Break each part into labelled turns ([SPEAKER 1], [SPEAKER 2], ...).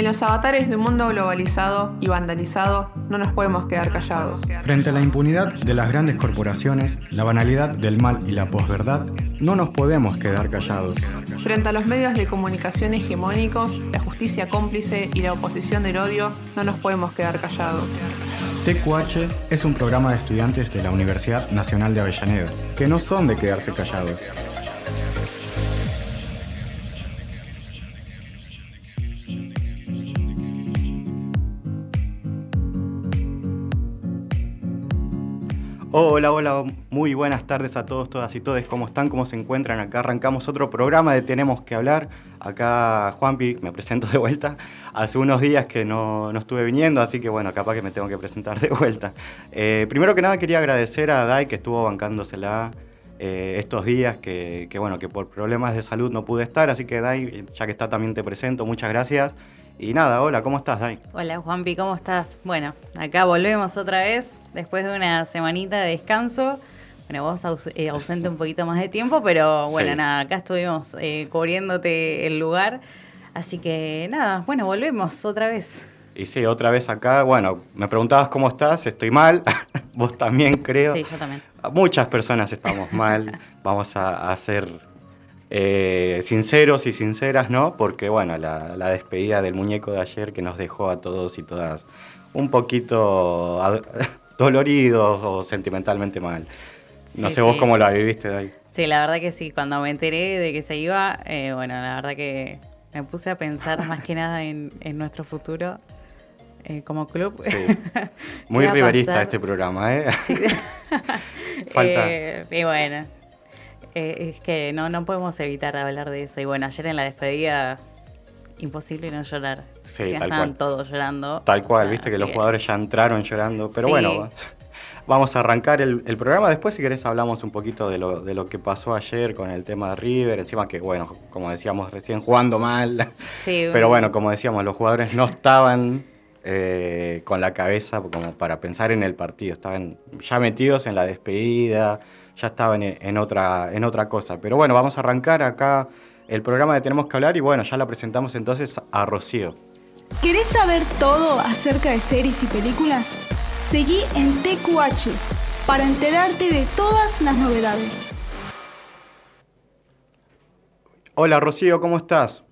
[SPEAKER 1] En los avatares de un mundo globalizado y vandalizado, no nos podemos quedar callados.
[SPEAKER 2] Frente a la impunidad de las grandes corporaciones, la banalidad del mal y la posverdad, no nos podemos quedar callados.
[SPEAKER 1] Frente a los medios de comunicación hegemónicos, la justicia cómplice y la oposición del odio, no nos podemos quedar callados.
[SPEAKER 2] TQH es un programa de estudiantes de la Universidad Nacional de Avellaneda, que no son de quedarse callados. Hola, hola, muy buenas tardes a todos, todas y todes. ¿Cómo están? ¿Cómo se encuentran? Acá arrancamos otro programa de Tenemos que hablar. Acá Juanpi, me presento de vuelta. Hace unos días que no, estuve viniendo, así que bueno, capaz que me tengo que presentar de vuelta. Eh, primero que nada quería agradecer a Dai que estuvo bancándosela eh, estos días, que, que, bueno, que por problemas de salud no pude estar, así que Dai, ya que está también te presento, muchas gracias. Y nada, hola, ¿cómo estás, Dai?
[SPEAKER 3] Hola, Juanpi, ¿cómo estás? Bueno, acá volvemos otra vez, después de una semanita de descanso. Bueno, vos eh, ausente un poquito más de tiempo, pero bueno, nada, acá estuvimos eh, cubriéndote el lugar. Así que nada, bueno, volvemos otra vez.
[SPEAKER 2] Y sí, otra vez acá. Bueno, me preguntabas cómo estás, estoy mal. vos también creo.
[SPEAKER 3] Sí, yo también.
[SPEAKER 2] Muchas personas estamos mal. Vamos a hacer eh, sinceros y sinceras, ¿no? Porque, bueno, la, despedida del muñeco de ayer que nos dejó a todos y todas un poquito doloridos o sentimentalmente mal. no sé vos cómo la viviste de ahí.
[SPEAKER 3] Sí, la verdad que sí. Cuando me enteré de que se iba, eh, bueno, la verdad que me puse a pensar más que nada en, nuestro futuro. Eh, como club. Sí.
[SPEAKER 2] Muy riverista este programa, ¿eh? Sí.
[SPEAKER 3] Falta. y bueno, eh, es que no, no podemos evitar hablar de eso. Y bueno, ayer en la despedida, imposible no llorar.
[SPEAKER 2] Sí,
[SPEAKER 3] ya estaban todos llorando.
[SPEAKER 2] Tal cual, viste que los jugadores ya entraron llorando. Pero bueno, vamos a arrancar el, programa. Después, si querés, hablamos un poquito de lo, de lo que pasó ayer con el tema de River. Encima que, bueno, como decíamos recién, jugando mal. Sí, Pero bueno, como decíamos, los jugadores no estaban eh, con la cabeza como para pensar en el partido. Estaban ya metidos en la despedida ya estaba en, otra, en otra cosa. Pero bueno, vamos a arrancar acá el programa de Tenemos que hablar y bueno, ya la presentamos entonces a Rocío.
[SPEAKER 4] ¿Querés saber todo acerca de series y películas? Seguí en TQH para enterarte de todas las novedades.
[SPEAKER 2] Hola Rocío, ¿cómo estás?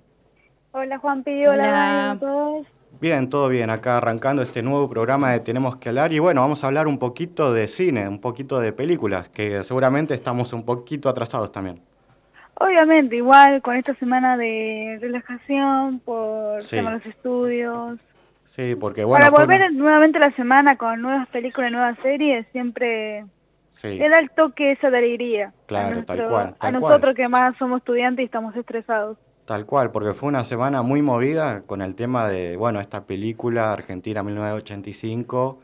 [SPEAKER 5] Hola Juanpi, hola, hola. a todos.
[SPEAKER 2] Bien, todo bien. Acá arrancando este nuevo programa de Tenemos que hablar. Y bueno, vamos a hablar un poquito de cine, un poquito de películas, que seguramente estamos un poquito atrasados también.
[SPEAKER 5] Obviamente, igual con esta semana de relajación por los estudios.
[SPEAKER 2] Sí, porque bueno.
[SPEAKER 5] Para volver nuevamente la semana con nuevas películas, nuevas series, siempre sí. le da el toque esa de alegría.
[SPEAKER 2] Claro, tal cual.
[SPEAKER 5] a nosotros que más somos estudiantes y estamos estresados.
[SPEAKER 2] Tal cual, porque fue una semana muy movida con el tema de, bueno, esta película Argentina 1985,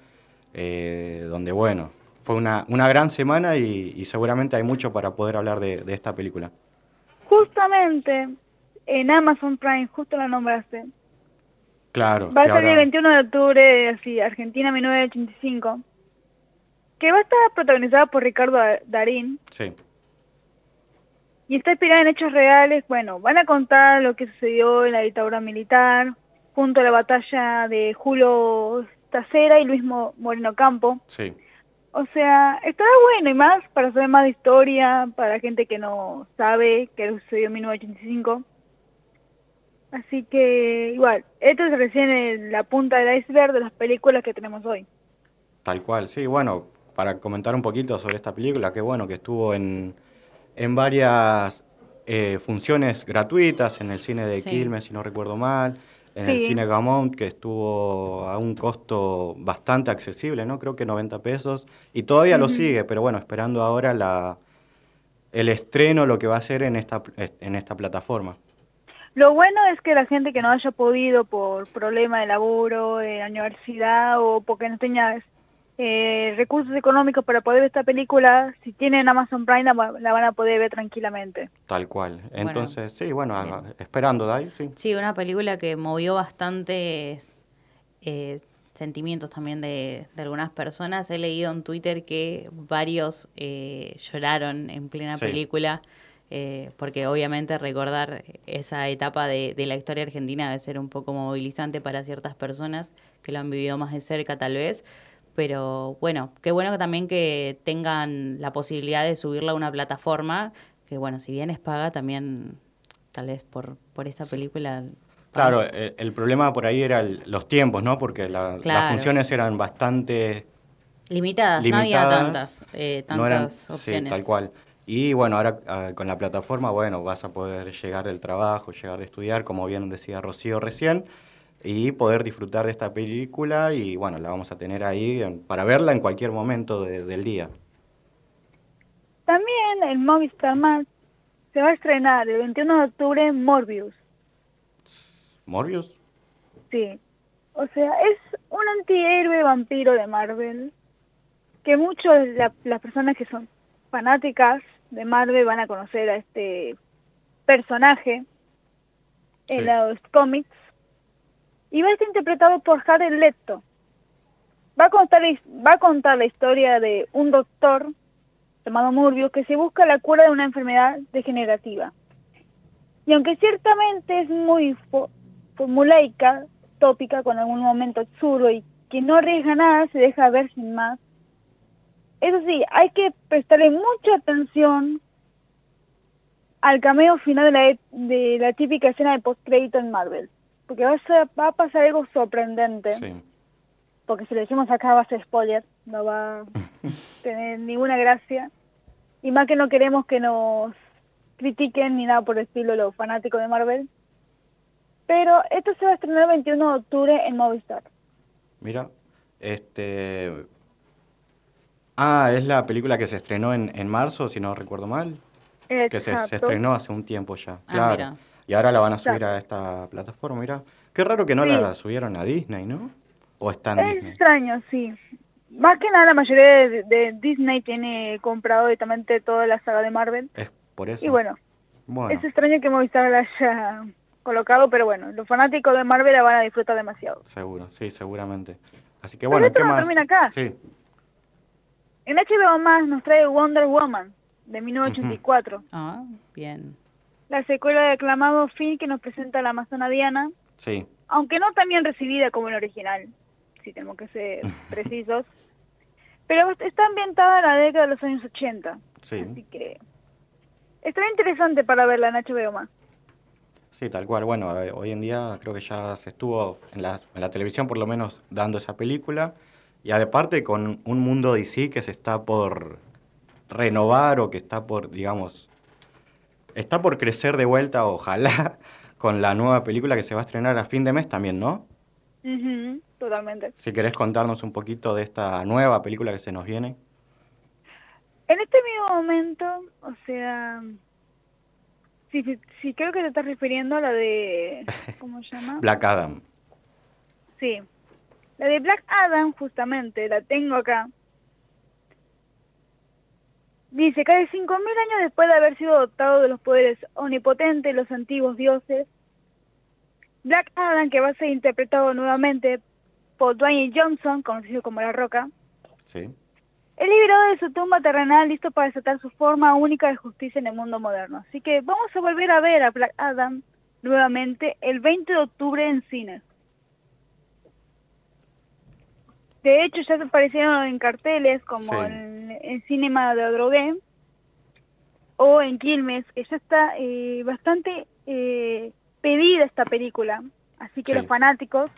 [SPEAKER 2] eh, donde, bueno, fue una, una gran semana y, seguramente hay mucho para poder hablar de, esta película.
[SPEAKER 5] Justamente, en Amazon Prime, justo la nombraste.
[SPEAKER 2] Claro.
[SPEAKER 5] Va a salir el 21 de octubre, así, Argentina 1985, que va a estar protagonizada por Ricardo Darín.
[SPEAKER 2] Sí
[SPEAKER 5] y está inspirada en hechos reales. Bueno, van a contar lo que sucedió en la dictadura militar, junto a la batalla de Julio Tacera y Luis Moreno Campo.
[SPEAKER 2] Sí.
[SPEAKER 5] O sea, estará bueno y más para saber más de historia, para gente que no sabe qué sucedió en 1985. Así que, igual, esto es recién la punta del iceberg de las películas que tenemos hoy.
[SPEAKER 2] Tal cual, sí, bueno, para comentar un poquito sobre esta película, qué bueno que estuvo en, en varias eh, funciones gratuitas, en el cine de Quilmes, si no recuerdo mal, en el cine Gamont, que estuvo a un costo bastante accesible, ¿no? Creo que 90 pesos, y todavía lo sigue, pero bueno, esperando ahora la, el estreno, lo que va a ser en esta, en esta plataforma.
[SPEAKER 5] Lo bueno es que la gente que no haya podido por problema de laburo, de la universidad o porque no tenga eh, recursos económicos para poder ver esta película, si tienen Amazon Prime la, van a poder ver tranquilamente.
[SPEAKER 2] Tal cual. Entonces, sí, bueno, esperando, Dai, sí.
[SPEAKER 3] Sí, una película que movió bastantes eh, sentimientos también de, algunas personas. He leído en Twitter que varios eh, lloraron en plena película. eh, porque obviamente recordar esa etapa de, de, la historia argentina debe ser un poco movilizante para ciertas personas que lo han vivido más de cerca tal vez, pero bueno, qué bueno también que tengan la posibilidad de subirla a una plataforma, que bueno, si bien es paga, también tal vez por, por esta película...
[SPEAKER 2] Claro, el, problema por ahí era los tiempos, ¿no? Porque las funciones eran bastante...
[SPEAKER 3] Limitadas, no había tantas, eh, tantas opciones.
[SPEAKER 2] Sí, tal cual. Y bueno, ahora ah, con la plataforma, bueno, vas a poder llegar del trabajo, llegar de estudiar, como bien decía Rocío recién, y poder disfrutar de esta película y bueno, la vamos a tener ahí para verla en cualquier momento del día.
[SPEAKER 5] También en Movistar Más se va a estrenar el 21 de octubre Morbius.
[SPEAKER 2] ¿Morbius?
[SPEAKER 5] Sí. O sea, es un antihéroe vampiro de Marvel que muchos de las personas que son fanáticas de Marvel van a conocer a este personaje en los cómics y va a ser interpretado por Jared Leto. Va a contar la historia de un doctor llamado Morbius que se busca la cura de una enfermedad degenerativa. Y aunque ciertamente es muy formulaica, tópica, con algún momento absurdo y que no arriesga nada, se deja ver sin más, eso sí, hay que prestarle mucha atención al cameo final de la, de la típica escena de postcrédito en Marvel. Porque va a, va a pasar algo sorprendente. Porque si lo decimos acá va a ser spoiler, no va a tener ninguna gracia. Y más que no queremos que nos critiquen ni nada por el estilo los fanáticos de Marvel. Pero esto se va a estrenar el 21 de octubre en Movistar.
[SPEAKER 2] Mira, este Ah, es la película que se estrenó en, en marzo, si no recuerdo mal. Que se, estrenó hace un tiempo ya. Ah, claro. Y ahora la van a subir a esta plataforma, mira. Qué raro que no la subieron a Disney, ¿no? ¿O está en
[SPEAKER 5] es extraño, sí. Más que nada la mayoría de, Disney tiene comprado directamente toda la saga de Marvel.
[SPEAKER 2] Es por eso.
[SPEAKER 5] Y bueno, es extraño que Movistar la haya colocado, pero bueno, los fanáticos de Marvel la van a disfrutar demasiado.
[SPEAKER 2] Seguro, sí, seguramente. Así que bueno, ¿qué
[SPEAKER 5] no
[SPEAKER 2] más?
[SPEAKER 5] termina acá.
[SPEAKER 2] Sí.
[SPEAKER 5] En HBO Más nos trae Wonder Woman, de 1984.
[SPEAKER 3] Ah, bien.
[SPEAKER 5] La secuela de aclamado film que nos presenta la Amazona Diana.
[SPEAKER 2] Sí.
[SPEAKER 5] Aunque no tan bien recibida como el original, si tenemos que ser precisos. Pero está ambientada en la década de los años 80.
[SPEAKER 2] Sí.
[SPEAKER 5] Así que está interesante para verla en HBO Más.
[SPEAKER 2] Sí, tal cual. Bueno, eh, hoy en día creo que ya se estuvo en la, en la televisión por lo menos dando esa película. Y aparte con un mundo DC que se está por renovar o que está por, digamos, está por crecer de vuelta, ojalá, con la nueva película que se va a estrenar a fin de mes también, ¿no?
[SPEAKER 5] totalmente.
[SPEAKER 2] Si querés contarnos un poquito de esta nueva película que se nos viene.
[SPEAKER 5] En este mismo momento, o sea, sí, sí, creo que te estás refiriendo a la de, ¿cómo se llama?
[SPEAKER 2] Black Adam.
[SPEAKER 5] Sí, la de Black Adam, justamente, la tengo acá. Dice, casi 5.000 años después de haber sido dotado de los poderes omnipotentes de los antiguos dioses, Black Adam, que va a ser interpretado nuevamente por Dwayne Johnson, conocido como La Roca,
[SPEAKER 2] sí.
[SPEAKER 5] es liberado de su tumba terrenal listo para desatar su forma única de justicia en el mundo moderno. Así que vamos a volver a ver a Black Adam nuevamente el 20 de octubre en cines. De hecho, ya se aparecieron en carteles como en, el Cinema de Adrogué o en Quilmes, que ya está eh, bastante eh, pedida esta película. Así que los fanáticos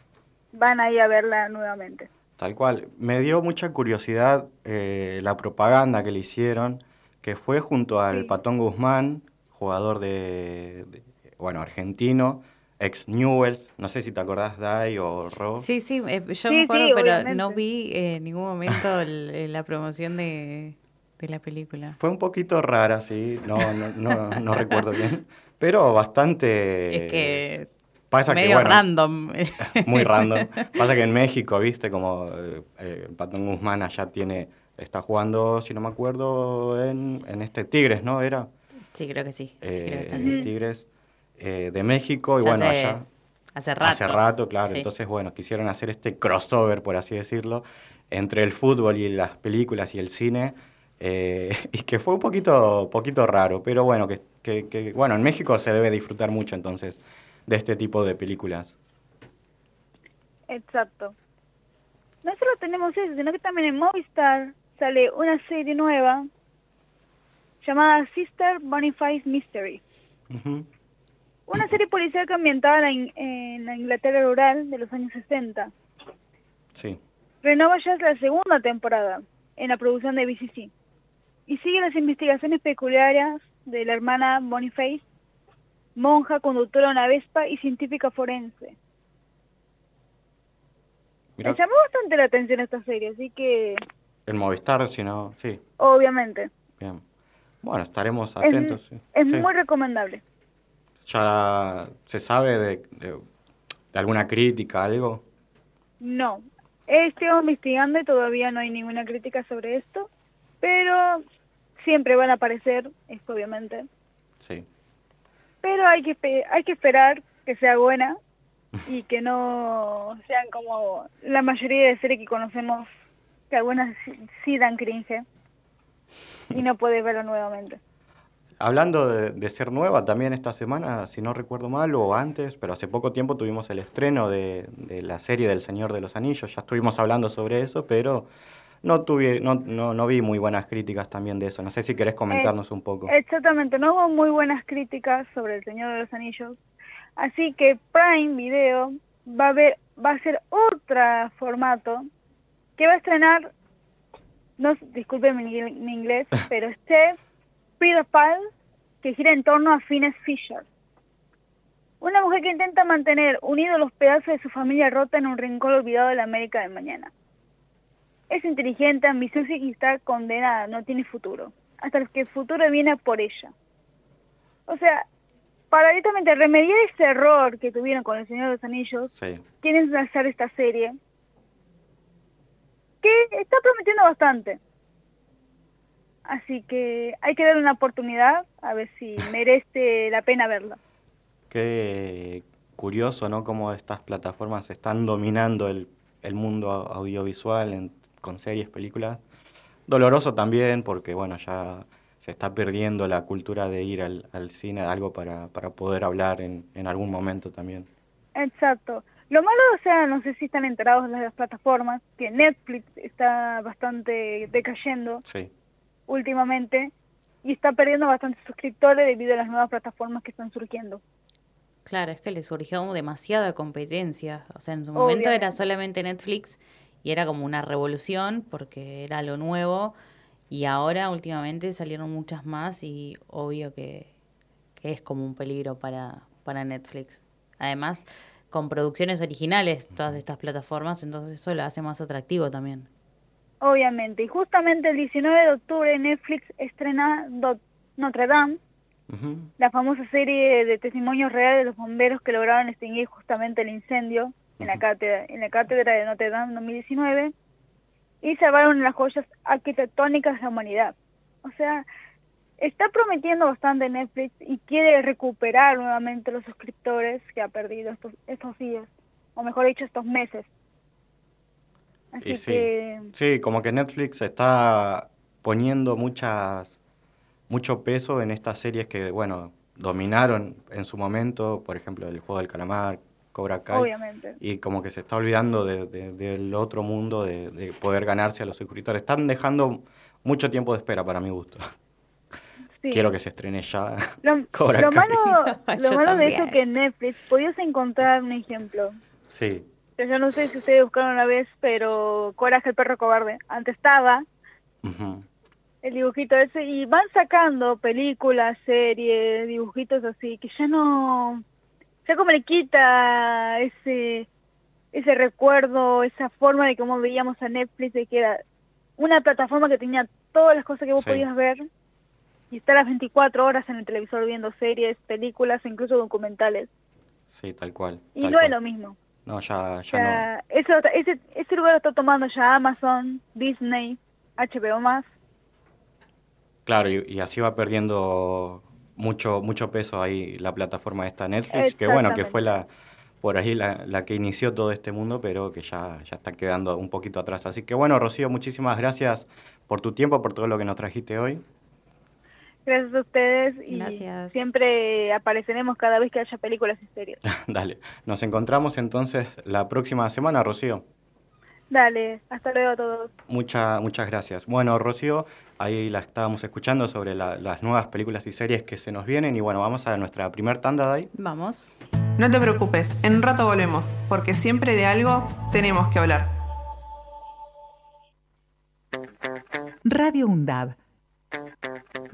[SPEAKER 5] van a ir a verla nuevamente.
[SPEAKER 2] Tal cual. Me dio mucha curiosidad eh, la propaganda que le hicieron, que fue junto al Patón Guzmán, jugador de, bueno, argentino, ex Newells, no sé si te acordás, Dai o Ro.
[SPEAKER 3] Sí, sí, eh, yo me acuerdo, pero no vi en ningún momento la promoción de, la película.
[SPEAKER 2] Fue un poquito rara, sí, no, no, no, recuerdo bien, pero bastante...
[SPEAKER 3] Es que... Pasa medio random.
[SPEAKER 2] Muy random. Pasa que en México, viste, como eh, eh Patón Guzmán allá tiene, está jugando, si no me acuerdo, en, en este Tigres, ¿no? ¿Era?
[SPEAKER 3] Sí, creo que sí. sí creo
[SPEAKER 2] que eh, Tigres eh, de México y bueno, allá...
[SPEAKER 3] Hace rato.
[SPEAKER 2] Hace rato, claro. Entonces, bueno, quisieron hacer este crossover, por así decirlo, entre el fútbol y las películas y el cine. eh, y que fue un poquito, poquito raro, pero bueno, que, que, bueno, en México se debe disfrutar mucho entonces de este tipo de películas.
[SPEAKER 5] Exacto. No solo tenemos eso, sino que también en Movistar sale una serie nueva llamada Sister Boniface Mystery. Una serie policial ambientada en, en, la Inglaterra rural de los años 60.
[SPEAKER 2] Sí.
[SPEAKER 5] Renova ya es la segunda temporada en la producción de BCC y sigue las investigaciones peculiares de la hermana Boniface, monja, conductora de una Vespa y científica forense. Me llamó bastante la atención esta serie, así que...
[SPEAKER 2] En Movistar, si no, sí.
[SPEAKER 5] Obviamente.
[SPEAKER 2] Bien. Bueno, estaremos atentos.
[SPEAKER 5] Es, muy recomendable.
[SPEAKER 2] ¿Ya se sabe de, de, alguna crítica, algo?
[SPEAKER 5] No. Estoy investigando y todavía no hay ninguna crítica sobre esto, pero siempre van a aparecer, esto obviamente.
[SPEAKER 2] Sí.
[SPEAKER 5] Pero hay que, hay que esperar que sea buena y que no sean como la mayoría de series que conocemos, que algunas sí dan cringe y no puedes verlo nuevamente.
[SPEAKER 2] Hablando de, ser nueva, también esta semana, si no recuerdo mal, o antes, pero hace poco tiempo tuvimos el estreno de, la serie del Señor de los Anillos, ya estuvimos hablando sobre eso, pero no, tuve, no, no, vi muy buenas críticas también de eso. No sé si querés comentarnos un poco.
[SPEAKER 5] Exactamente, no hubo muy buenas críticas sobre el Señor de los Anillos. Así que Prime Video va a ver, va a ser otro formato que va a estrenar, no disculpen mi, inglés, pero este Pedophile que gira en torno a Phineas Fisher. Una mujer que intenta mantener unidos los pedazos de su familia rota en un rincón olvidado de la América del mañana. Es inteligente, ambiciosa y está condenada, no tiene futuro. Hasta que el futuro viene por ella. O sea, para directamente remediar ese error que tuvieron con El Señor de los Anillos, quieren hacer esta serie que está prometiendo bastante. Así que hay que darle una oportunidad a ver si merece la pena verla.
[SPEAKER 2] Qué curioso, ¿no? Cómo estas plataformas están dominando el, el mundo audiovisual en con series, películas. Doloroso también porque, bueno, ya se está perdiendo la cultura de ir al, cine, algo para, para poder hablar en, en, algún momento también.
[SPEAKER 5] Exacto. Lo malo, o sea, no sé si están enterados en las plataformas, que Netflix está bastante decayendo
[SPEAKER 2] sí.
[SPEAKER 5] Últimamente y está perdiendo bastantes suscriptores debido a las nuevas plataformas que están surgiendo.
[SPEAKER 3] Claro, es que les surgió demasiada competencia. O sea, en su momento era solamente Netflix y era como una revolución porque era lo nuevo y ahora últimamente salieron muchas más y obvio que, es como un peligro para, para Netflix. Además, con producciones originales todas estas plataformas, entonces eso lo hace más atractivo también.
[SPEAKER 5] Obviamente, y justamente el 19 de octubre Netflix estrena Notre Dame, la famosa serie de testimonios reales de los bomberos que lograron extinguir justamente el incendio en la cátedra, en la cátedra de Notre Dame en 2019 y salvaron las joyas arquitectónicas de la humanidad. O sea, está prometiendo bastante Netflix y quiere recuperar nuevamente los suscriptores que ha perdido estos, estos días, o mejor dicho, estos meses.
[SPEAKER 2] Así sí, que... sí, como que Netflix está poniendo muchas mucho peso en estas series que, bueno, dominaron en su momento, por ejemplo, el juego del calamar, Cobra Kai.
[SPEAKER 5] Obviamente.
[SPEAKER 2] Y como que se está olvidando del otro mundo, de, poder ganarse a los suscriptores. Están dejando mucho tiempo de espera para mi gusto. Quiero que se estrene ya.
[SPEAKER 5] Lo, lo malo, lo malo de eso es que en Netflix podías encontrar un ejemplo.
[SPEAKER 2] Sí.
[SPEAKER 5] Yo no sé si ustedes buscaron una vez, pero Coraje el perro cobarde. Antes estaba el dibujito ese y van sacando películas, series, dibujitos así que ya no sea, como le quita ese, ese recuerdo, esa forma de cómo veíamos a Netflix, de que era una plataforma que tenía todas las cosas que vos podías ver y estar las 24 horas en el televisor viendo series, películas, incluso documentales.
[SPEAKER 2] Sí, tal cual.
[SPEAKER 5] Y no es lo mismo.
[SPEAKER 2] No, ya, ya no.
[SPEAKER 5] Eso, ese, ese lugar lo está tomando ya Amazon, Disney, HBO+. más.
[SPEAKER 2] Claro, y así va perdiendo mucho, mucho peso ahí la plataforma esta Netflix, que bueno, que fue la por ahí la, que inició todo este mundo, pero que ya, ya está quedando un poquito atrás. Así que bueno, Rocío, muchísimas gracias por tu tiempo, por todo lo que nos trajiste hoy.
[SPEAKER 5] Gracias a ustedes y Gracias. siempre apareceremos cada vez que haya películas y series.
[SPEAKER 2] Dale, nos encontramos entonces la próxima semana, Rocío.
[SPEAKER 5] Dale, hasta luego a todos.
[SPEAKER 2] Muchas muchas gracias. Bueno, Rocío, ahí la estábamos escuchando sobre las nuevas películas y series que se nos vienen y bueno, vamos a nuestra primer tanda de ahí.
[SPEAKER 3] Vamos.
[SPEAKER 1] No te preocupes, en un rato volvemos, porque siempre de algo tenemos que hablar.
[SPEAKER 6] Radio UNDAB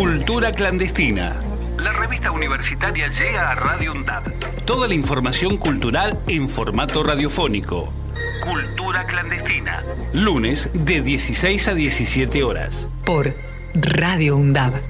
[SPEAKER 7] Cultura Clandestina. La revista universitaria llega a Radio UNDAD. Toda la información cultural en formato radiofónico. Cultura Clandestina. Lunes de 16 a 17 horas.
[SPEAKER 6] Por Radio UNDAB.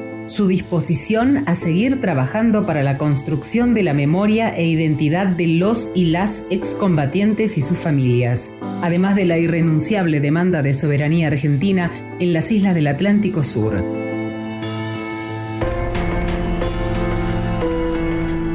[SPEAKER 8] su disposición a seguir trabajando para la construcción de la memoria e identidad de los y las excombatientes y sus familias, además de la irrenunciable demanda de soberanía argentina en las islas del Atlántico Sur.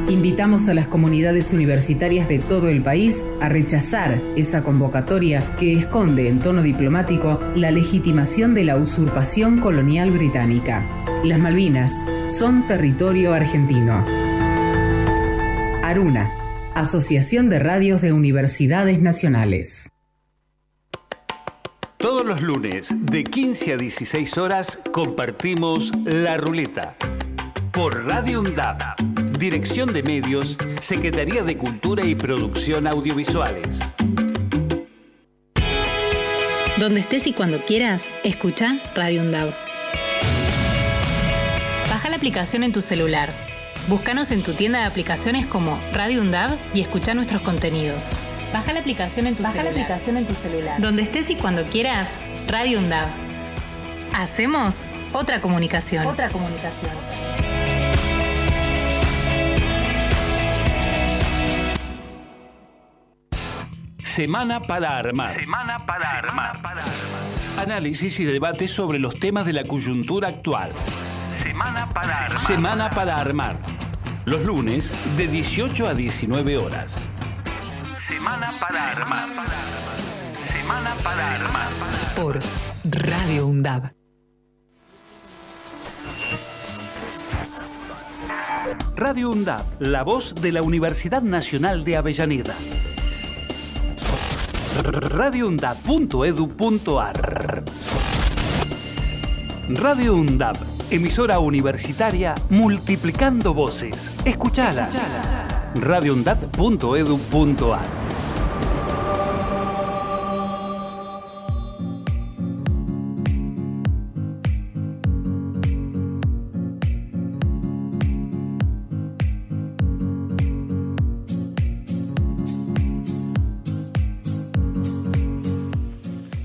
[SPEAKER 8] Invitamos a las comunidades universitarias de todo el país a rechazar esa convocatoria que esconde en tono diplomático la legitimación de la usurpación colonial británica. Las Malvinas son territorio argentino. Aruna, Asociación de Radios de Universidades Nacionales.
[SPEAKER 7] Todos los lunes, de 15 a 16 horas, compartimos La Ruleta. Por Radio UNDAP, Dirección de Medios, Secretaría de Cultura y Producción Audiovisuales.
[SPEAKER 9] Donde estés y cuando quieras, escucha Radio UNDAB aplicación en tu celular. Búscanos en tu tienda de aplicaciones como Radio Undab y escucha nuestros contenidos. Baja la aplicación en tu celular. la aplicación en tu celular. Donde estés y cuando quieras, Radio Undab. Hacemos otra comunicación.
[SPEAKER 3] Otra comunicación.
[SPEAKER 7] Semana para armar.
[SPEAKER 10] Semana para armar.
[SPEAKER 7] Análisis y debate sobre los temas de la coyuntura actual.
[SPEAKER 10] Semana para armar.
[SPEAKER 7] Semana para armar. Los lunes de 18 a 19 horas.
[SPEAKER 10] Semana para armar. Semana para armar.
[SPEAKER 6] Por Radio UNDAB.
[SPEAKER 7] Radio UNDAB, la voz de la Universidad Nacional de Avellaneda. radioundab.edu.ar Radio UNDAB emisora universitaria multiplicando voces. Escuchala. radioundat.edu.ar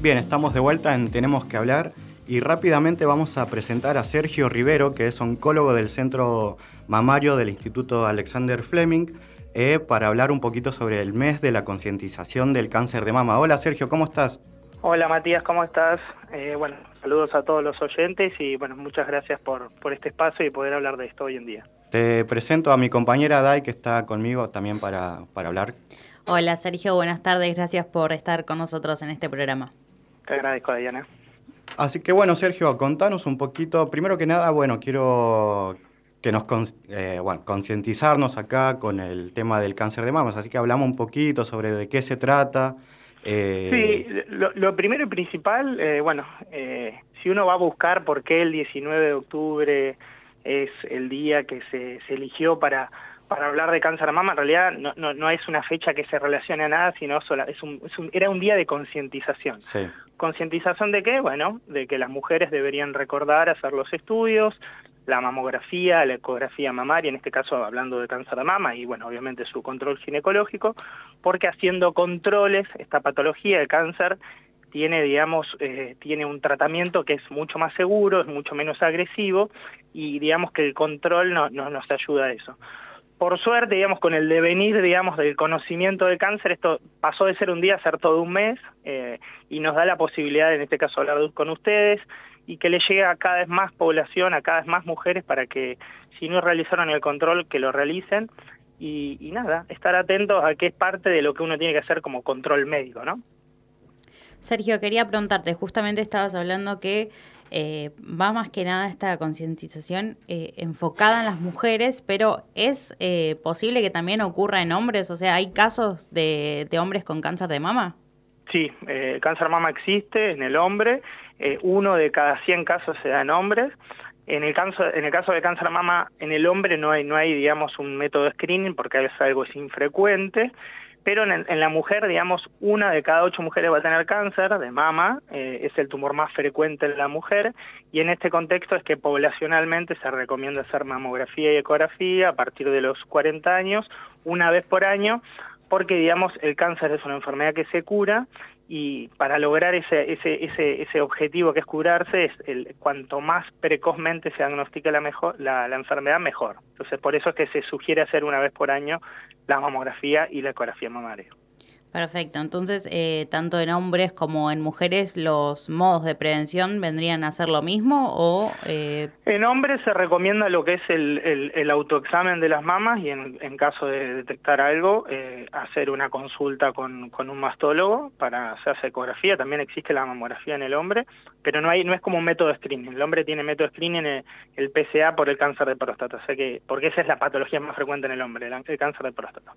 [SPEAKER 2] Bien, estamos de vuelta en Tenemos que hablar y rápidamente vamos a presentar a Sergio Rivero, que es oncólogo del Centro Mamario del Instituto Alexander Fleming, eh, para hablar un poquito sobre el mes de la concientización del cáncer de mama. Hola Sergio, ¿cómo estás?
[SPEAKER 11] Hola Matías, ¿cómo estás? Eh, bueno, saludos a todos los oyentes y bueno, muchas gracias por, por este espacio y poder hablar de esto hoy en día.
[SPEAKER 2] Te presento a mi compañera Dai, que está conmigo también para, para hablar.
[SPEAKER 3] Hola Sergio, buenas tardes, gracias por estar con nosotros en este programa.
[SPEAKER 11] Te agradezco, Diana.
[SPEAKER 2] Así que bueno, Sergio, contanos un poquito. Primero que nada, bueno, quiero que nos eh, bueno, concientizarnos acá con el tema del cáncer de mamas, así que hablamos un poquito sobre de qué se trata.
[SPEAKER 11] Sí, lo, primero y principal, bueno, si uno va a buscar por qué el 19 de octubre es el día que se, se eligió para para hablar de cáncer de mama, en realidad no, no, no, es una fecha que se relacione a nada, sino sola, es un, es un, era un día de concientización. ¿Concientización de qué? Bueno, de que las mujeres deberían recordar hacer los estudios, la mamografía, la ecografía mamaria, en este caso hablando de cáncer de mama, y bueno, obviamente su control ginecológico, porque haciendo controles, esta patología de cáncer tiene, digamos, eh, tiene un tratamiento que es mucho más seguro, es mucho menos agresivo, y digamos que el control no, no nos ayuda a eso por suerte, digamos, con el devenir, digamos, del conocimiento del cáncer, esto pasó de ser un día a ser todo un mes eh, y nos da la posibilidad, en este caso, hablar con ustedes y que le llegue a cada vez más población, a cada vez más mujeres para que, si no realizaron el control, que lo realicen y, y nada, estar atentos a qué es parte de lo que uno tiene que hacer como control médico, ¿no?
[SPEAKER 3] Sergio, quería preguntarte, justamente estabas hablando que eh, va más que nada esta concientización eh, enfocada en las mujeres, pero ¿es eh, posible que también ocurra en hombres? O sea, ¿hay casos de, hombres con cáncer de mama?
[SPEAKER 11] Sí, el cáncer de mama existe en el hombre, uno de cada 100 casos se da en hombres. En el, caso, en el caso de cáncer de mama, en el hombre no hay, no hay digamos, un método de screening porque es algo infrecuente pero en, la mujer, digamos, una de cada ocho mujeres va a tener cáncer de mama, eh, es el tumor más frecuente en la mujer, y en este contexto es que poblacionalmente se recomienda hacer mamografía y ecografía a partir de los 40 años, una vez por año, porque, digamos, el cáncer es una enfermedad que se cura y para lograr ese, ese, ese, ese objetivo que es curarse, es cuanto más precozmente se diagnostique la, mejor, la, la, enfermedad, mejor. Entonces, por eso es que se sugiere hacer una vez por año la mamografía y la ecografía mamaria.
[SPEAKER 3] Perfecto, entonces eh, tanto en hombres como en mujeres los modos de prevención vendrían a ser lo mismo o...
[SPEAKER 11] Eh... En hombres se recomienda lo que es el, el, autoexamen de las mamas y en, caso de detectar algo eh, hacer una consulta con, un mastólogo para hacerse ecografía, también existe la mamografía en el hombre, pero no hay no es como un método de screening, el hombre tiene método de screening el, el PSA por el cáncer de próstata, o sea que, porque esa es la patología más frecuente en el hombre, el cáncer de próstata.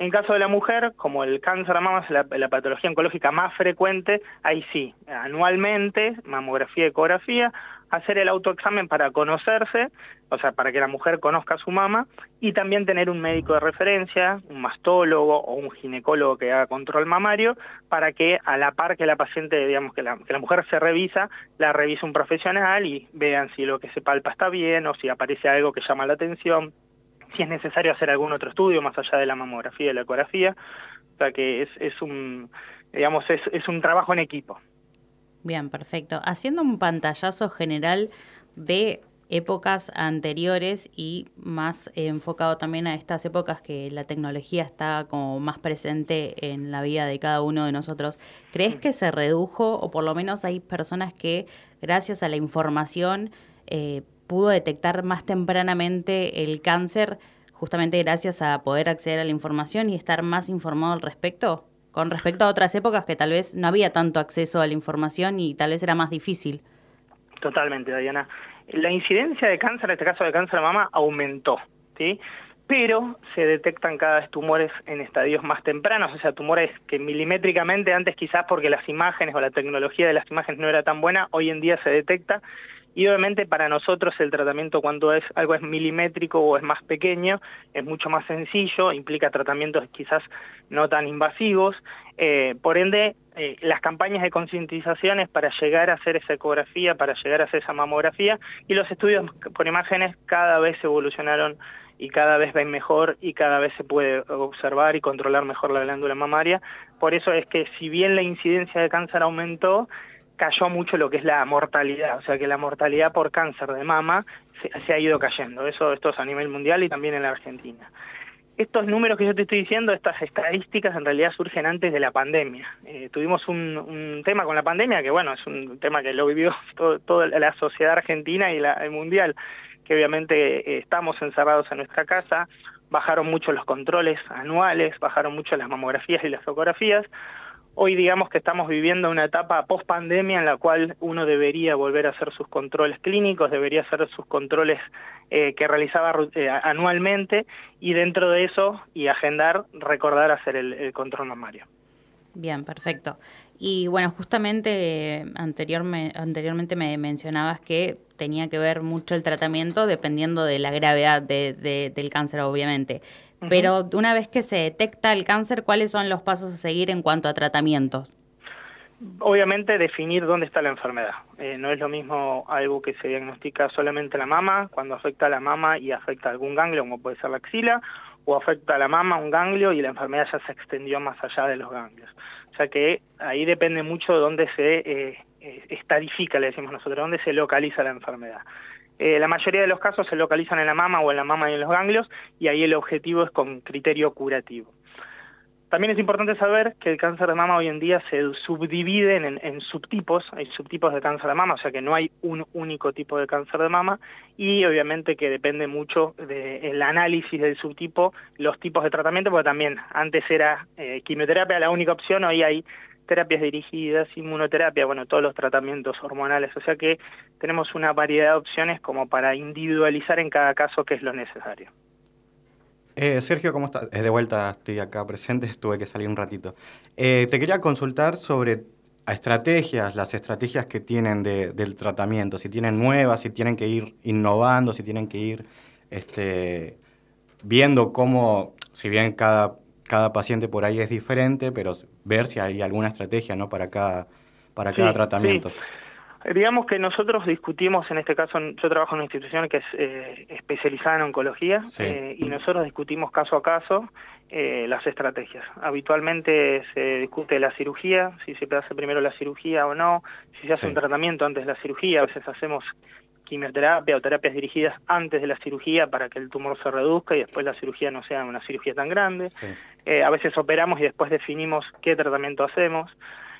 [SPEAKER 11] En caso de la mujer, como el cáncer de mama es la, patología oncológica más frecuente, ahí sí, anualmente, mamografía y ecografía, hacer el autoexamen para conocerse, o sea, para que la mujer conozca a su mama, y también tener un médico de referencia, un mastólogo o un ginecólogo que haga control mamario, para que a la par que la paciente, digamos, que la, que la mujer se revisa, la revise un profesional y vean si lo que se palpa está bien o si aparece algo que llama la atención si es necesario hacer algún otro estudio más allá de la mamografía y la ecografía, o sea que es, es un, digamos, es, un trabajo en equipo.
[SPEAKER 3] Bien, perfecto. Haciendo un pantallazo general de épocas anteriores y más enfocado también a estas épocas que la tecnología está como más presente en la vida de cada uno de nosotros. ¿Crees que se redujo o por lo menos hay personas que gracias a la información eh, pudo detectar más tempranamente el cáncer justamente gracias a poder acceder a la información y estar más informado al respecto? Con respecto a otras épocas que tal vez no había tanto acceso a la información y tal vez era más difícil.
[SPEAKER 11] Totalmente, Diana. La incidencia de cáncer, en este caso de cáncer de mama, aumentó, ¿sí? Pero se detectan cada vez tumores en estadios más tempranos, o sea, tumores que milimétricamente antes quizás porque las imágenes o la tecnología de las imágenes no era tan buena, hoy en día se detecta y obviamente para nosotros el tratamiento cuando es algo es milimétrico o es más pequeño es mucho más sencillo, implica tratamientos quizás no tan invasivos, eh, por ende eh, las campañas de concientización es para llegar a hacer esa ecografía, para llegar a hacer esa mamografía y los estudios por imágenes cada vez evolucionaron y cada vez ven mejor y cada vez se puede observar y controlar mejor la glándula mamaria. Por eso es que si bien la incidencia de cáncer aumentó, cayó mucho lo que es la mortalidad, o sea que la mortalidad por cáncer de mama se, ha ido cayendo, eso esto es a nivel mundial y también en la Argentina. Estos números que yo te estoy diciendo, estas estadísticas en realidad surgen antes de la pandemia. Eh, tuvimos un, tema con la pandemia que bueno, es un tema que lo vivió toda la sociedad argentina y la mundial, que obviamente eh, estamos encerrados en nuestra casa, bajaron mucho los controles anuales, bajaron mucho las mamografías y las ecografías, Hoy digamos que estamos viviendo una etapa post pandemia en la cual uno debería volver a hacer sus controles clínicos, debería hacer sus controles eh, que realizaba eh, anualmente y dentro de eso y agendar, recordar hacer el, control mamario.
[SPEAKER 3] Bien, perfecto. Y bueno, justamente anteriormente me mencionabas que tenía que ver mucho el tratamiento dependiendo de la gravedad del cáncer, obviamente. Pero una vez que se detecta el cáncer, ¿cuáles son los pasos a seguir en cuanto a tratamientos?
[SPEAKER 11] Obviamente definir dónde está la enfermedad. Eh, no es lo mismo algo que se diagnostica solamente la mama, cuando afecta a la mama y afecta a algún ganglio, como puede ser la axila, o afecta a la mama un ganglio y la enfermedad ya se extendió más allá de los ganglios. O sea que ahí depende mucho de dónde se eh, eh, estadifica, le decimos nosotros, dónde se localiza la enfermedad. Eh, la mayoría de los casos se localizan en la mama o en la mama y en los ganglios y ahí el objetivo es con criterio curativo. También es importante saber que el cáncer de mama hoy en día se subdivide en, subtipos, hay subtipos de cáncer de mama, o sea que no hay un único tipo de cáncer de mama y obviamente que depende mucho del análisis del subtipo, los tipos de tratamiento, porque también antes era eh, quimioterapia la única opción, hoy hay terapias dirigidas, inmunoterapia, bueno, todos los tratamientos hormonales, o sea que tenemos una variedad de opciones como para individualizar en cada caso qué es lo necesario.
[SPEAKER 2] Eh, Sergio, ¿cómo estás? Eh, de vuelta estoy acá presente, tuve que salir un ratito. Eh, te quería consultar sobre estrategias, las estrategias que tienen del tratamiento, si tienen nuevas, si tienen que ir innovando, si tienen que ir este, viendo cómo, si bien cada cada paciente por ahí es diferente, pero ver si hay alguna estrategia ¿no? para cada, para cada tratamiento.
[SPEAKER 11] Digamos que nosotros discutimos, en este caso yo trabajo en una institución que es eh, especializada en oncología eh, y nosotros discutimos caso a caso eh, las estrategias. Habitualmente se discute la cirugía, si se hace primero la cirugía o no, si se hace un tratamiento antes de la cirugía, a veces hacemos quimioterapia o terapias dirigidas antes de la cirugía para que el tumor se reduzca y después la cirugía no sea una cirugía tan grande. Eh, a veces operamos y después definimos qué tratamiento hacemos.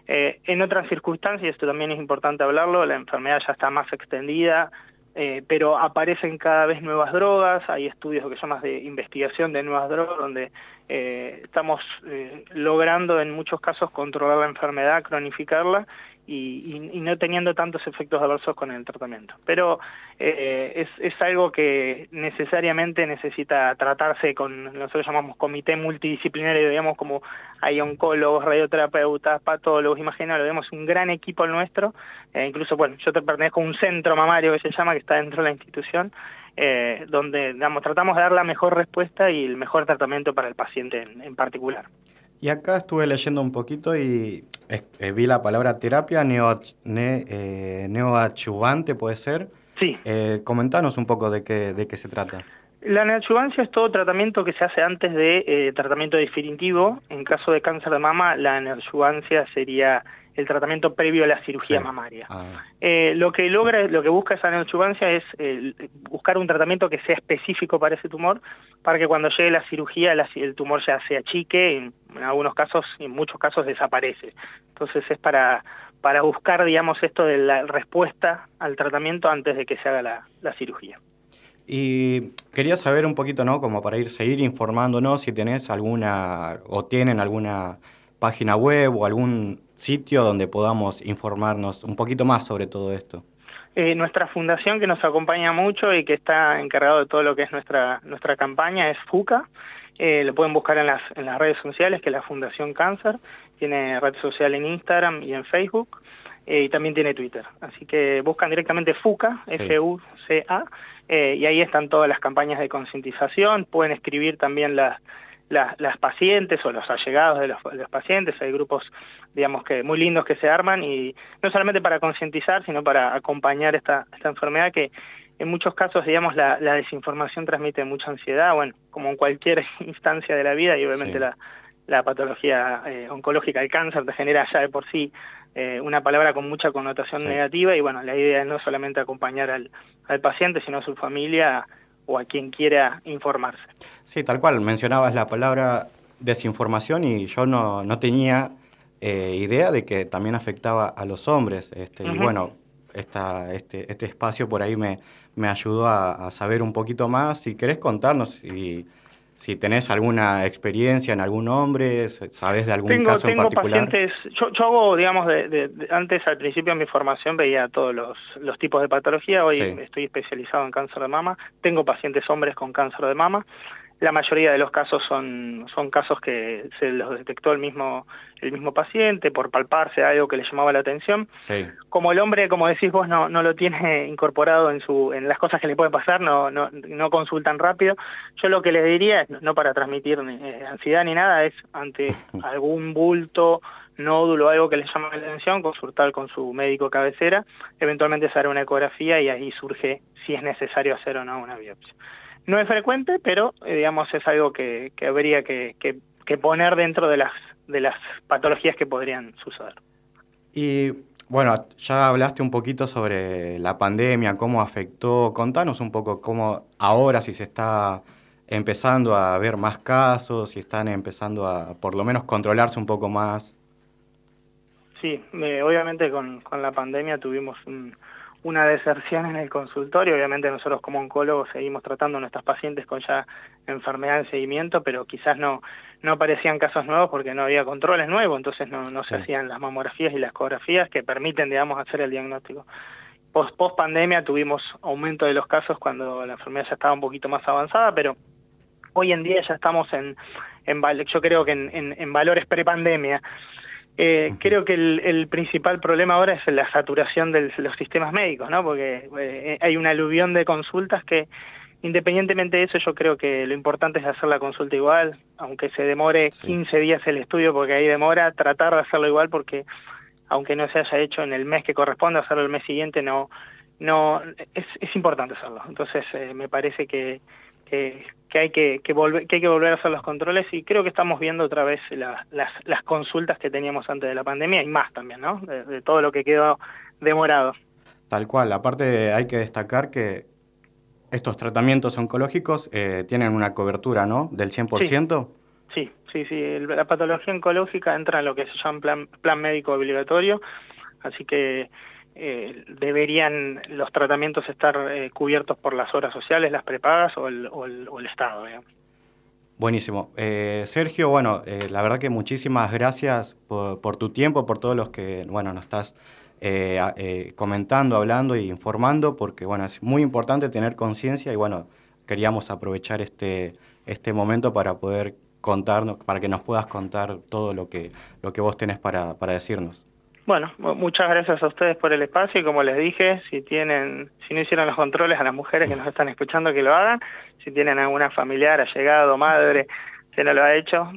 [SPEAKER 11] Eh, en otras circunstancias, esto también es importante hablarlo, la enfermedad ya está más extendida, eh, pero aparecen cada vez nuevas drogas, hay estudios que llamas de investigación de nuevas drogas, donde estamos logrando en muchos casos controlar la enfermedad, cronificarla y, y, no teniendo tantos efectos adversos con el tratamiento. Pero eh, es, es, algo que necesariamente necesita tratarse con, nosotros llamamos comité multidisciplinario, digamos como hay oncólogos, radioterapeutas, patólogos, imagínalo, vemos un gran equipo nuestro, eh, incluso, bueno, yo te pertenezco a un centro mamario que se llama, que está dentro de la institución, eh, donde, digamos, tratamos de dar la mejor respuesta y el mejor tratamiento para el paciente en particular.
[SPEAKER 2] Y acá estuve leyendo un poquito y eh, vi la palabra terapia neo, eh, neoadyuvante, ¿puede ser?
[SPEAKER 11] Sí.
[SPEAKER 2] Eh, comentanos un poco de qué, de qué se trata.
[SPEAKER 11] La neoadyuvancia es todo tratamiento que se hace antes de eh, tratamiento definitivo. En caso de cáncer de mama, la neoadyuvancia sería el tratamiento previo a la cirugía mamaria. Ah. Eh, lo que logra, lo que busca esa neoadyuvancia es buscar un tratamiento que sea específico para ese tumor, para que cuando llegue la cirugía el tumor ya se achique, en, algunos casos, en muchos casos desaparece. Entonces es para, para buscar, digamos, esto de la respuesta al tratamiento antes de que se haga la, la cirugía.
[SPEAKER 2] Y quería saber un poquito, ¿no? Como para ir seguir informándonos si tenés alguna o tienen alguna página web o algún sitio donde podamos informarnos un poquito más sobre todo esto?
[SPEAKER 11] Eh, nuestra fundación que nos acompaña mucho y que está encargado de todo lo que es nuestra, nuestra campaña es FUCA. Eh, lo pueden buscar en las, en las redes sociales, que es la Fundación Cáncer. Tiene red social en Instagram y en Facebook. Eh, y también tiene Twitter. Así que buscan directamente FUCA, F-U-C-A, y ahí están todas las campañas de concientización. Pueden escribir también las las pacientes o los allegados de los, pacientes, hay grupos, digamos que muy lindos que se arman y no solamente para concientizar, sino para acompañar esta, esta enfermedad que en muchos casos, digamos, la, desinformación transmite mucha ansiedad, bueno, como en cualquier instancia de la vida y obviamente la, la patología eh, oncológica, el cáncer te genera ya de por sí eh, una palabra con mucha connotación negativa y bueno, la idea es no solamente acompañar al, al paciente, sino a su familia o a quien quiera informarse.
[SPEAKER 2] Sí, tal cual. Mencionabas la palabra desinformación y yo no, no tenía eh, idea de que también afectaba a los hombres. Este, Y bueno, esta, este, este espacio por ahí me, me ayudó a, saber un poquito más. Si querés contarnos si, si tenés alguna experiencia en algún hombre, sabes de algún caso en particular.
[SPEAKER 11] Pacientes, yo, yo hago, digamos, de, antes al principio de mi formación veía todos los, los tipos de patología, hoy estoy especializado en cáncer de mama, tengo pacientes hombres con cáncer de mama, la mayoría de los casos son, son casos que se los detectó el mismo, el mismo paciente por palparse algo que le llamaba la atención. Como el hombre, como decís vos, no, no lo tiene incorporado en, su, en las cosas que le pueden pasar, no, no, no consultan rápido. Yo lo que les diría, no para transmitir eh, ansiedad ni nada, es ante algún bulto, nódulo, algo que les llama la atención, consultar con su médico cabecera, eventualmente hacer una ecografía y ahí surge si es necesario hacer o no una biopsia. No es frecuente, pero eh, digamos es algo que, habría que, poner dentro de las, de las patologías que podrían suceder.
[SPEAKER 2] Y bueno, ya hablaste un poquito sobre la pandemia, cómo afectó. Contanos un poco cómo ahora si se está empezando a ver más casos, si están empezando a por lo menos controlarse un poco más.
[SPEAKER 11] Sí, eh, obviamente con, con la pandemia tuvimos un, una deserción en el consultorio. Obviamente nosotros como oncólogos seguimos tratando a nuestros pacientes con ya enfermedad en seguimiento, pero quizás no, no aparecían casos nuevos porque no había controles nuevos, entonces no, no se hacían las mamografías y las ecografías que permiten, digamos, hacer el diagnóstico. Post, post pandemia tuvimos aumento de los casos cuando la enfermedad ya estaba un poquito más avanzada, pero hoy en día ya estamos en, en yo creo que en, en, en valores prepandemia. Eh, creo que el, principal problema ahora es la saturación de los sistemas médicos, ¿no? Porque eh, hay una aluvión de consultas que, independientemente de eso, yo creo que lo importante es hacer la consulta igual, aunque se demore 15 días el estudio, porque ahí demora, tratar de hacerlo igual, porque aunque no se haya hecho en el mes que corresponde, hacerlo el mes siguiente no, no es, es importante hacerlo. Entonces, eh, me parece que que, hay que, volver, que hay que volver a hacer los controles y creo que estamos viendo otra vez las, las consultas que teníamos antes de la pandemia y más también, ¿no? De, todo lo que quedó demorado.
[SPEAKER 2] Tal cual, aparte hay que destacar que estos tratamientos oncológicos eh, tienen una cobertura, ¿no? Del 100%.
[SPEAKER 11] Sí, sí, sí, la patología oncológica entra en lo que se llama plan, plan médico obligatorio, así que eh, deberían los tratamientos estar eh, cubiertos por las obras sociales, las prepagas o el, Estado.
[SPEAKER 2] Buenísimo. Eh, Sergio, bueno, la verdad que muchísimas gracias por, tu tiempo, por todos los que, bueno, nos estás comentando, hablando e informando, porque, bueno, es muy importante tener conciencia y, bueno, queríamos aprovechar este, este momento para poder contarnos, para que nos puedas contar todo lo que, lo que vos tenés para, para decirnos.
[SPEAKER 11] Bueno, muchas gracias a ustedes por el espacio y como les dije, si tienen, si no hicieron los controles a las mujeres que nos están escuchando que lo hagan, si tienen alguna familiar, allegado, madre, que no lo ha hecho,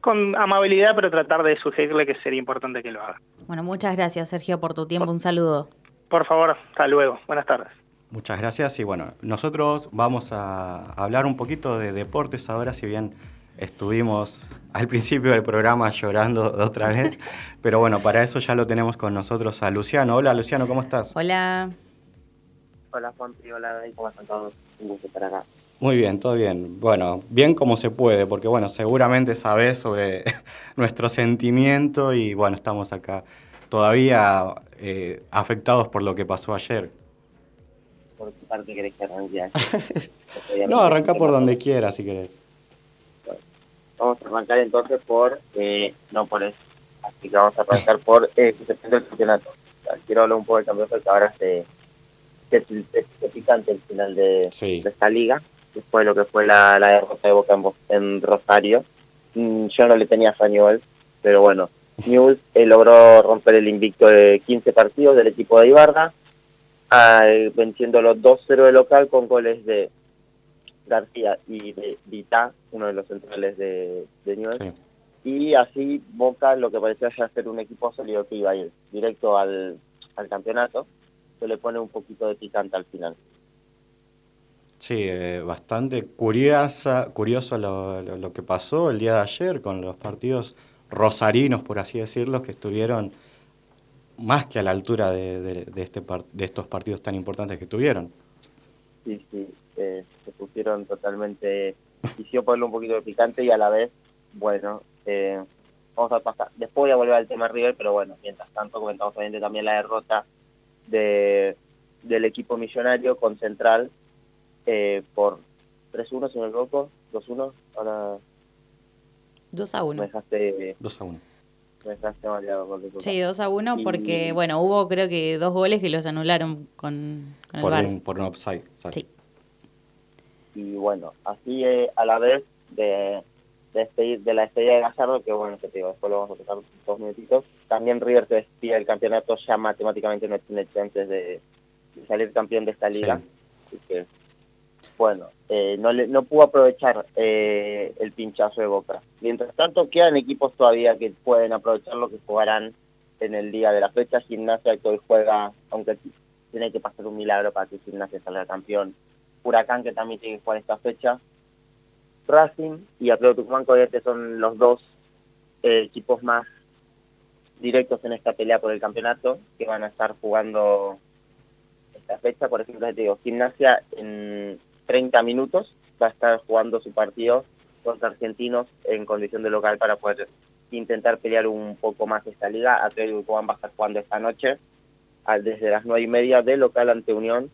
[SPEAKER 11] con amabilidad, pero tratar de sugerirle que sería importante que lo haga.
[SPEAKER 3] Bueno, muchas gracias Sergio por tu tiempo, un saludo.
[SPEAKER 11] Por favor, hasta luego, buenas tardes.
[SPEAKER 2] Muchas gracias y bueno, nosotros vamos a hablar un poquito de deportes ahora, si bien estuvimos al principio del programa llorando otra vez, pero bueno, para eso ya lo tenemos con nosotros a Luciano. Hola Luciano, ¿cómo estás?
[SPEAKER 3] Hola.
[SPEAKER 12] Hola Juan, hola David, ¿cómo están todos? Un gusto estar acá.
[SPEAKER 2] Muy bien, todo bien. Bueno, bien como se puede, porque bueno, seguramente sabes sobre nuestro sentimiento y bueno, estamos acá todavía eh, afectados por lo que pasó ayer.
[SPEAKER 12] ¿Por qué parte querés que arranque?
[SPEAKER 2] no, arranca por donde quieras si querés.
[SPEAKER 12] Vamos a arrancar entonces por, eh, no por eso, así que vamos a arrancar por eh, el campeonato. Quiero hablar un poco del campeonato que ahora se, se, picante el final de, esta liga, después de lo que fue la, la derrota de Boca en, Rosario. Mm, yo no le tenía a Newell, pero bueno, Newell eh, logró romper el invicto de 15 partidos del equipo de Ibarra, venciendo los 2-0 de local con goles de García y de Vita, uno de los centrales de, de Y así Boca, lo que parecía ya ser un equipo sólido que iba a ir directo al, campeonato, se le pone un poquito de picante al final.
[SPEAKER 2] Sí, eh, bastante curiosa, curioso lo, que pasó el día de ayer con los partidos rosarinos, por así decirlo, que estuvieron más que a la altura de, este de estos partidos tan importantes que tuvieron.
[SPEAKER 12] Sí, sí, se pusieron totalmente, quisiera ponerle un poquito de picante y a la vez, bueno, eh, vamos a pasar, después voy a volver al tema River, pero bueno, mientras tanto comentamos obviamente también la derrota de, del equipo millonario con Central eh, por 3-1, si no me equivoco, 2-1, ahora
[SPEAKER 3] 2 a 1.
[SPEAKER 12] me dejaste,
[SPEAKER 2] 2 a 1.
[SPEAKER 12] me dejaste mareado con el
[SPEAKER 3] Sí, 2 a 1
[SPEAKER 12] Y-
[SPEAKER 3] porque, bueno, hubo creo que dos goles que los anularon con, con el
[SPEAKER 2] Por
[SPEAKER 3] VAR.
[SPEAKER 2] un, por un offside.
[SPEAKER 3] Sí.
[SPEAKER 12] Y bueno, así eh, a la vez de, de, este- de la estrella de Gallardo, que bueno, que te digo, después lo vamos a tocar dos minutitos, también River se despide del campeonato, ya matemáticamente no tiene chances de, de salir campeón de esta liga.
[SPEAKER 2] Sí.
[SPEAKER 12] Así que, bueno, eh, no, le, no pudo aprovechar eh, el pinchazo de Boca. Mientras tanto, quedan equipos todavía que pueden aprovechar lo que jugarán en el día de la fecha. Gimnasia que hoy juega, aunque tiene que pasar un milagro para que Gimnasia salga campeón. Huracán que también tiene que jugar esta fecha. Racing y Atlético Tucumán obviamente son los dos eh, equipos más directos en esta pelea por el campeonato que van a estar jugando esta fecha. Por ejemplo, te digo, Gimnasia en 30 minutos va a estar jugando su partido contra Argentinos en condición de local para poder intentar pelear un poco más esta liga. Atlético Tucumán va a estar jugando esta noche desde las nueve y media de local ante Unión.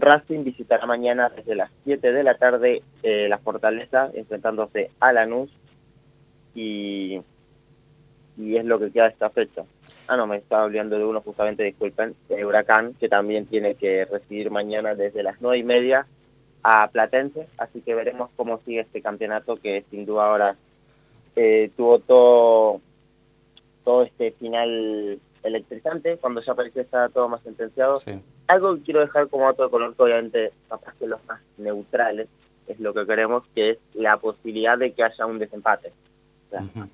[SPEAKER 12] Racing visitará mañana desde las 7 de la tarde eh, la Fortaleza, enfrentándose a Lanús. Y, y es lo que queda de esta fecha. Ah, no, me estaba olvidando de uno justamente, disculpen, de Huracán, que también tiene que recibir mañana desde las nueve y media a Platense. Así que veremos cómo sigue este campeonato, que sin duda ahora eh, tuvo todo, todo este final electrizante, cuando ya parecía estar todo más sentenciado. Algo que quiero dejar como otro color, que obviamente, capaz que los más neutrales, es lo que queremos, que es la posibilidad de que haya un desempate. O sea,
[SPEAKER 2] Ujú.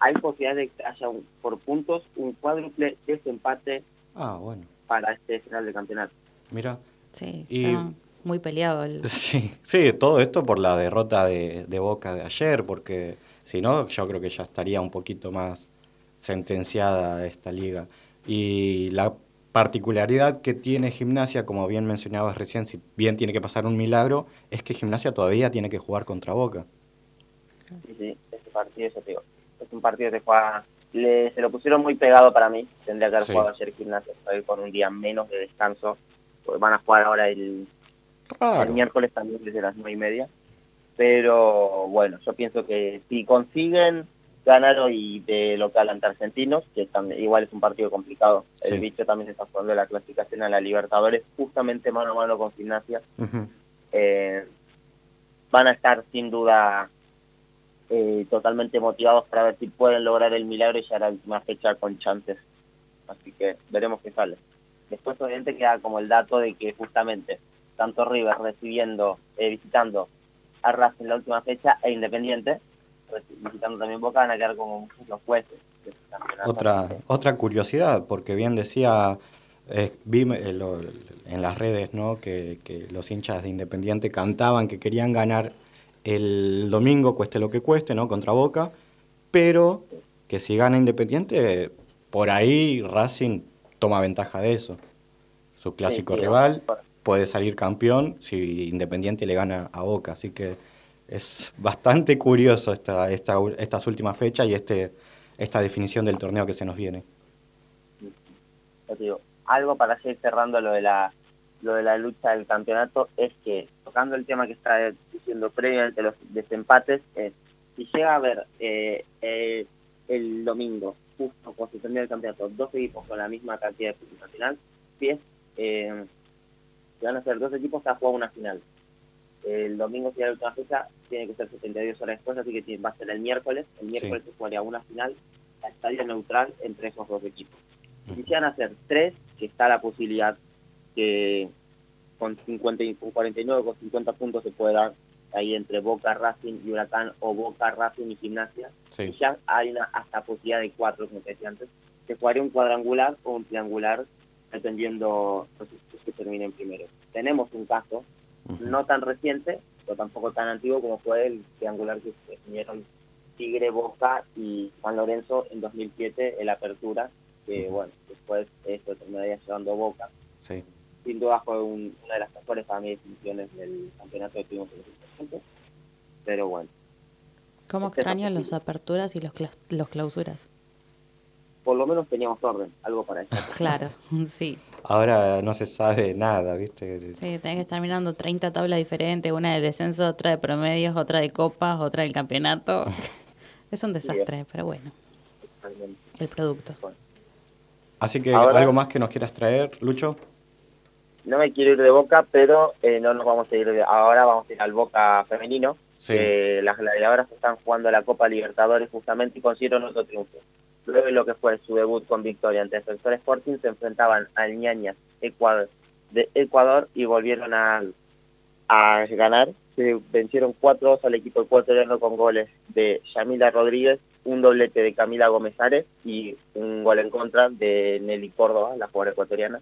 [SPEAKER 12] hay posibilidad de que haya un- por puntos un cuádruple desempate
[SPEAKER 2] Ah, bueno.
[SPEAKER 12] para este final de campeonato.
[SPEAKER 2] Mira.
[SPEAKER 3] Sí,
[SPEAKER 2] Y-
[SPEAKER 3] está muy peleado el...
[SPEAKER 2] Sí, sí, todo esto por la derrota de, de Boca de ayer, porque si no, yo creo que ya estaría un poquito más sentenciada esta liga. Y la particularidad que tiene Gimnasia, como bien mencionabas recién, si bien tiene que pasar un milagro, es que Gimnasia todavía tiene que jugar contra Boca.
[SPEAKER 12] Sí, sí, este partido, es un partido que juega, le, se lo pusieron muy pegado para mí, tendría que haber
[SPEAKER 2] Sí.
[SPEAKER 12] jugado ayer gimnasia, ir con un día menos de descanso, porque van a jugar ahora el, el miércoles también desde las nueve y media, pero bueno, yo pienso que si consiguen ganar hoy de local ante Argentinos, que también, igual es un partido complicado, el bicho también está jugando la clasificación a la Libertadores, justamente mano a mano con gimnasia, eh, van a estar sin duda eh, totalmente motivados para ver si pueden lograr el milagro y llegar a la última fecha con chances. Así que veremos qué sale. Después obviamente queda como el dato de que justamente tanto River recibiendo, eh, visitando a Racing en la última fecha e Independiente, visitando también Boca, van a quedar como los jueces este campeonato.
[SPEAKER 2] Otra, otra curiosidad, porque bien decía, eh, vi eh, lo- en las redes ¿no? que, que los hinchas de Independiente cantaban que querían ganar el domingo, cueste lo que cueste, ¿no? contra Boca, pero que si gana Independiente, por ahí Racing toma ventaja de eso. Su clásico
[SPEAKER 12] sí,
[SPEAKER 2] rival puede salir campeón si Independiente le gana a Boca, así que es bastante curioso esta, esta, estas últimas fechas y este, esta definición del torneo que se nos viene.
[SPEAKER 12] algo para seguir cerrando lo de la lo de la lucha del campeonato es que tocando el tema que está diciendo previamente los desempates es si llega a haber eh, eh, el domingo justo cuando se termina el campeonato dos equipos con la misma cantidad de puntos al final si eh, van a ser dos equipos que han jugado una final el domingo si la última fecha tiene que ser 72 horas después así que va a ser el miércoles el miércoles se jugaría una final a estadio neutral entre esos dos equipos si quisieran hacer tres, que está la posibilidad que con 50 y- con 49 con 50 puntos se puede dar ahí entre Boca, Racing y Huracán o Boca, Racing y Gimnasia.
[SPEAKER 2] Sí.
[SPEAKER 12] Y ya hay una hasta posibilidad de cuatro, como te decía antes. Se jugaría un cuadrangular o un triangular dependiendo los que terminen primero. Tenemos un caso no tan reciente, pero tampoco tan antiguo como fue el triangular que se definieron Tigre, Boca y San Lorenzo en 2007, el Apertura, que bueno, después eso terminaría llevando Boca.
[SPEAKER 2] Sí.
[SPEAKER 12] Sin duda fue un- una de las mejores para mí definiciones del campeonato que tuvimos en momento. Pero bueno,
[SPEAKER 3] ¿Cómo
[SPEAKER 12] Este
[SPEAKER 3] extraño los aperturas y los, cla- los clausuras?
[SPEAKER 12] por lo menos teníamos orden, algo para eso.
[SPEAKER 3] Claro, sí.
[SPEAKER 2] Ahora no se sabe nada, ¿viste?
[SPEAKER 3] Sí, tenés que estar mirando 30 tablas diferentes, una de descenso, otra de promedios, otra de copas, otra del campeonato. es un desastre, pero bueno. El producto.
[SPEAKER 2] Así que, ¿algo más que nos quieras traer, Lucho?
[SPEAKER 12] No me quiero ir de Boca, pero eh, no nos vamos a ir de, ahora, vamos a ir al Boca femenino. Sí. las gladiadoras están jugando la Copa Libertadores justamente y consiguieron otro triunfo. Luego de lo que fue su debut con victoria ante Defensor Sporting, se enfrentaban al Ñañas Ecuador, de Ecuador y volvieron a, a ganar. Se vencieron 4-2 al equipo ecuatoriano con goles de Yamila Rodríguez, un doblete de Camila Gómez y un gol en contra de Nelly Córdoba, la jugadora ecuatoriana.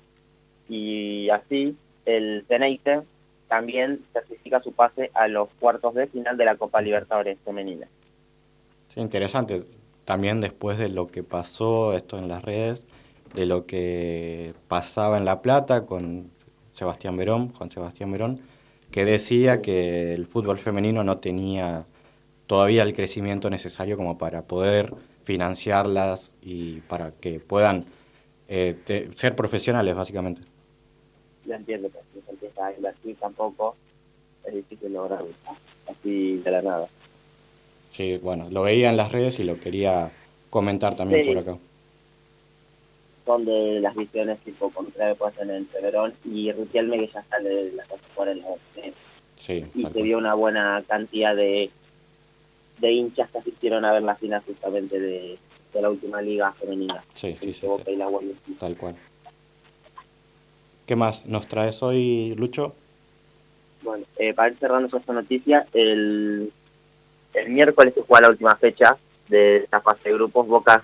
[SPEAKER 12] Y así el Teneite también certifica su pase a los cuartos de final de la Copa Libertadores femenina.
[SPEAKER 2] Sí, interesante también después de lo que pasó esto en las redes, de lo que pasaba en La Plata con Sebastián Verón, Juan Sebastián Verón, que decía que el fútbol femenino no tenía todavía el crecimiento necesario como para poder financiarlas y para que puedan eh, ser profesionales, básicamente.
[SPEAKER 12] Ya entiendo se empieza a invertir tampoco es difícil lograrlo así de la nada.
[SPEAKER 2] Sí, bueno, lo veía en las redes y lo quería comentar también por acá.
[SPEAKER 12] Son de las visiones tipo contra pues en el Verón y Riquelme que ya sale de la casa por el
[SPEAKER 2] Sí,
[SPEAKER 12] y se vio una buena cantidad de, de hinchas que asistieron a ver la final justamente de, la última liga femenina.
[SPEAKER 2] Sí, sí, sí. tal cual. ¿Qué más nos traes hoy, Lucho?
[SPEAKER 12] Bueno, eh, para ir cerrando esta noticia, el el miércoles se juega la última fecha de esta fase de grupos. Boca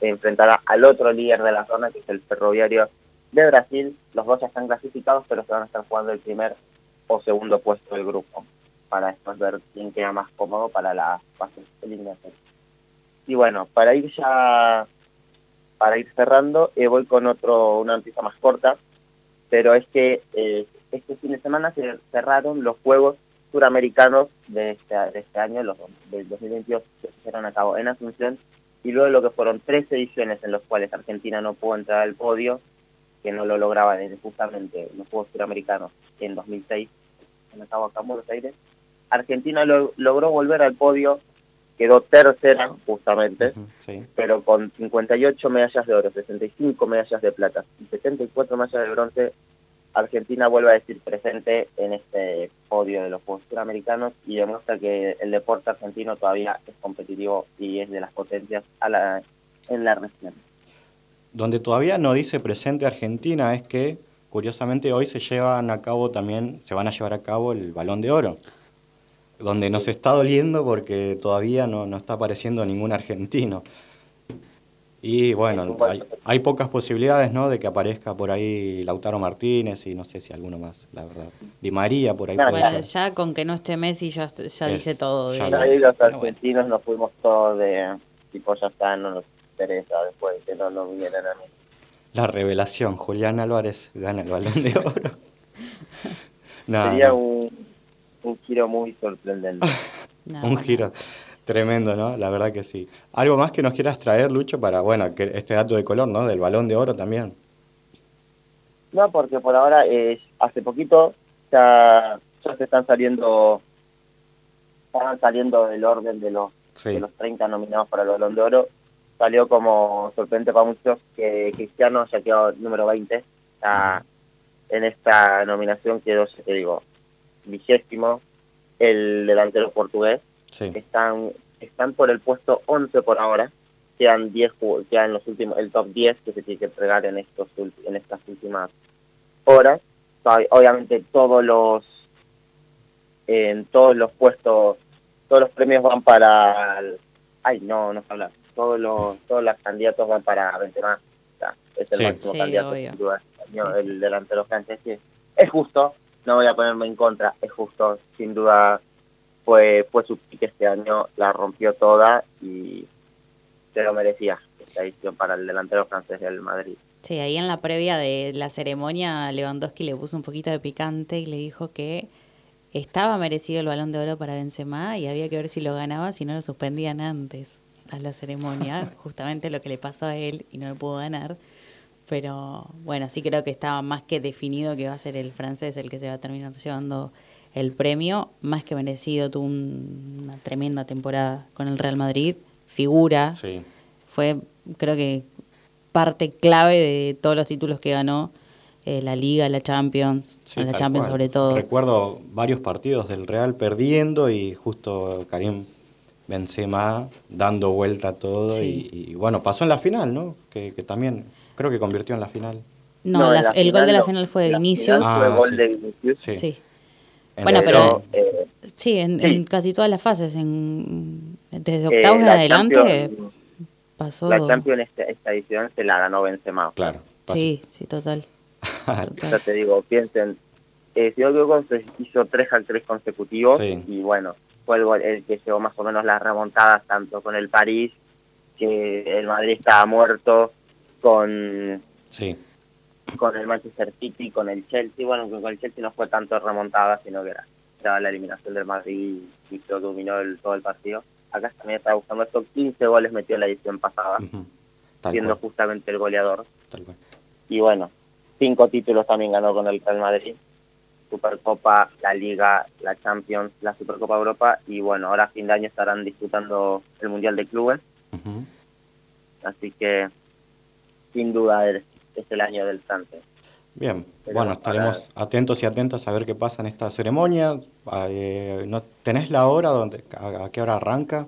[SPEAKER 12] enfrentará al otro líder de la zona, que es el Ferroviario de Brasil. Los dos ya están clasificados, pero se van a estar jugando el primer o segundo puesto del grupo, para después ver quién queda más cómodo para la fase eliminatoria. Y bueno, para ir ya, para ir cerrando, eh, voy con otro una noticia más corta, pero es que eh, este fin de semana se cerraron los Juegos suramericanos de este, de este año, los del 2022, se hicieron a cabo en Asunción, y luego lo que fueron tres ediciones en las cuales Argentina no pudo entrar al podio, que no lo lograba desde justamente los Juegos Suramericanos en 2006, en acabo acá en Buenos Aires, Argentina lo, logró volver al podio, quedó tercera justamente, pero con 58 medallas de oro, 65 medallas de plata y 74 medallas de bronce Argentina vuelve a decir presente en este podio de los Juegos Suramericanos y demuestra que el deporte argentino todavía es competitivo y es de las potencias a la, en la región.
[SPEAKER 2] Donde todavía no dice presente Argentina es que, curiosamente, hoy se llevan a cabo también, se van a llevar a cabo el Balón de Oro, donde nos está doliendo porque todavía no, no está apareciendo ningún argentino. Y bueno, hay, pocas posibilidades, ¿no? De que aparezca por ahí Lautaro Martínez y no sé si alguno más, la verdad. Di María por ahí.
[SPEAKER 3] bueno, ya con que no esté Messi ya, ya dice todo.
[SPEAKER 12] Ya ahí los argentinos nos fuimos todos de tipo ya está, no nos interesa después que no nos vinieran a mí.
[SPEAKER 2] La revelación, Julián Álvarez gana el balón de oro.
[SPEAKER 12] Sería Un, un giro muy sorprendente.
[SPEAKER 2] un giro. Tremendo, ¿no? La verdad que sí. ¿Algo más que nos quieras traer, Lucho, para, bueno, que este dato de color, ¿no? Del balón de oro también.
[SPEAKER 12] No, porque por ahora, eh, hace poquito, ya, ya se están saliendo, están saliendo del orden de los, de los 30 nominados para el balón de oro. Salió como sorprendente para muchos que Cristiano ya quedó número 20. en esta nominación quedó, ya te digo, vigésimo, el delantero portugués están, están por el puesto 11 por ahora. Quedan 10 en los últimos, el top 10 que se tiene que entregar en estos en estas últimas horas. Obviamente todos los en todos los puestos, todos los premios van para ay no, no se habla. Todos los todos los candidatos van para Benzema. es el máximo candidato sin duda. el delantero francés es justo, no voy a ponerme en contra, es justo, sin duda fue, fue su pique este año, la rompió toda y se lo merecía esta edición para el delantero francés del Madrid.
[SPEAKER 3] Sí, ahí en la previa de la ceremonia Lewandowski le puso un poquito de picante y le dijo que estaba merecido el balón de oro para Benzema y había que ver si lo ganaba si no lo suspendían antes. a la ceremonia, justamente lo que le pasó a él y no le pudo ganar. Pero bueno, sí creo que estaba más que definido que va a ser el francés el que se va a terminar llevando el premio. Más que merecido, tuvo una tremenda temporada con el Real Madrid. Figura.
[SPEAKER 2] Sí.
[SPEAKER 3] Fue, creo que, parte clave de todos los títulos que ganó. eh, la Liga, la Champions,
[SPEAKER 2] Sí,
[SPEAKER 3] la Champions
[SPEAKER 2] cual.
[SPEAKER 3] sobre todo.
[SPEAKER 2] Recuerdo varios partidos del Real perdiendo y justo Karim Benzema dando vuelta a todo
[SPEAKER 3] Sí.
[SPEAKER 2] y, y, bueno, pasó en la final, ¿no? Que, que también creo que convirtió en la final.
[SPEAKER 3] No,
[SPEAKER 12] No,
[SPEAKER 3] la-
[SPEAKER 12] en la
[SPEAKER 3] el gol de la final fue de Vinicius.
[SPEAKER 12] fue
[SPEAKER 2] Ah,
[SPEAKER 12] gol
[SPEAKER 2] sí.
[SPEAKER 12] de Vinicius.
[SPEAKER 2] Sí.
[SPEAKER 3] Bueno, pero-
[SPEAKER 12] eh,
[SPEAKER 3] Sí, en,
[SPEAKER 12] Sí.
[SPEAKER 3] en casi todas las fases. En, desde
[SPEAKER 12] eh,
[SPEAKER 3] octavos en
[SPEAKER 12] la
[SPEAKER 3] adelante
[SPEAKER 12] Champions-
[SPEAKER 3] pasó.
[SPEAKER 12] La Champions esta, esta edición se la ganó Benzema.
[SPEAKER 2] Claro. pasó.
[SPEAKER 3] Sí, sí, total.
[SPEAKER 12] Ya
[SPEAKER 3] total.
[SPEAKER 12] te digo, piensen, eh, si se hizo tres al tres consecutivos
[SPEAKER 2] Sí.
[SPEAKER 12] y bueno, fue el, gol- el que llevó más o menos las remontadas tanto con el París, que el Madrid estaba muerto, con,
[SPEAKER 2] Sí,
[SPEAKER 12] con el Manchester City, con el Chelsea, bueno, con el Chelsea no fue tanto remontada, sino que era, era la eliminación del Madrid y que dominó el, todo el partido. Acá también estaba buscando esto, 15 goles metió en la edición pasada, siendo
[SPEAKER 2] cual,
[SPEAKER 12] justamente el goleador.
[SPEAKER 2] tal cual.
[SPEAKER 12] y bueno, cinco títulos también ganó con el Real Madrid. Supercopa, la Liga, la Champions, la Supercopa Europa y bueno, ahora a fin de año estarán disputando el Mundial de Clubes, así que sin duda es, el año del francés.
[SPEAKER 2] Bien,
[SPEAKER 12] Pero
[SPEAKER 2] bueno,
[SPEAKER 12] para-
[SPEAKER 2] estaremos atentos y atentas a ver qué pasa en esta ceremonia. Ah, eh, ¿no, ¿Tenés la hora? Donde, a, a qué hora arranca?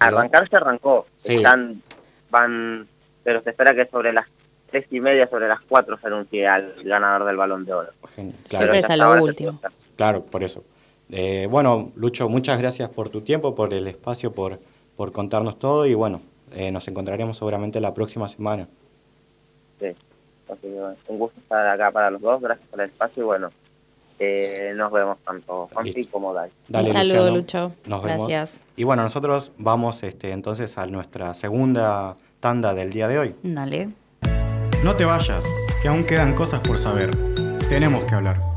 [SPEAKER 12] Arrancar se arrancó,
[SPEAKER 2] Sí.
[SPEAKER 12] están, van, pero se espera que sobre las tres y media, sobre las cuatro se anuncie al ganador del Balón de Oro.
[SPEAKER 2] Genial,
[SPEAKER 3] Siempre
[SPEAKER 2] Claro,
[SPEAKER 12] Pero
[SPEAKER 3] es a lo último.
[SPEAKER 2] claro, por eso. Eh, bueno, Lucho, muchas gracias por tu tiempo, por el espacio, por, por contarnos todo y bueno, eh, nos encontraremos seguramente la próxima semana.
[SPEAKER 12] Sí. Así que, bueno, un gusto estar acá para los dos, gracias por el espacio y bueno, eh, nos vemos tanto Juanpi como Dai.
[SPEAKER 2] Dale,
[SPEAKER 3] Un saludo,
[SPEAKER 2] Luciano.
[SPEAKER 3] Lucho.
[SPEAKER 2] Nos vemos.
[SPEAKER 3] Gracias.
[SPEAKER 2] Y bueno, nosotros vamos este, entonces a nuestra segunda tanda del día de hoy.
[SPEAKER 3] Dale.
[SPEAKER 13] No te vayas, que aún quedan cosas por saber. Tenemos que hablar.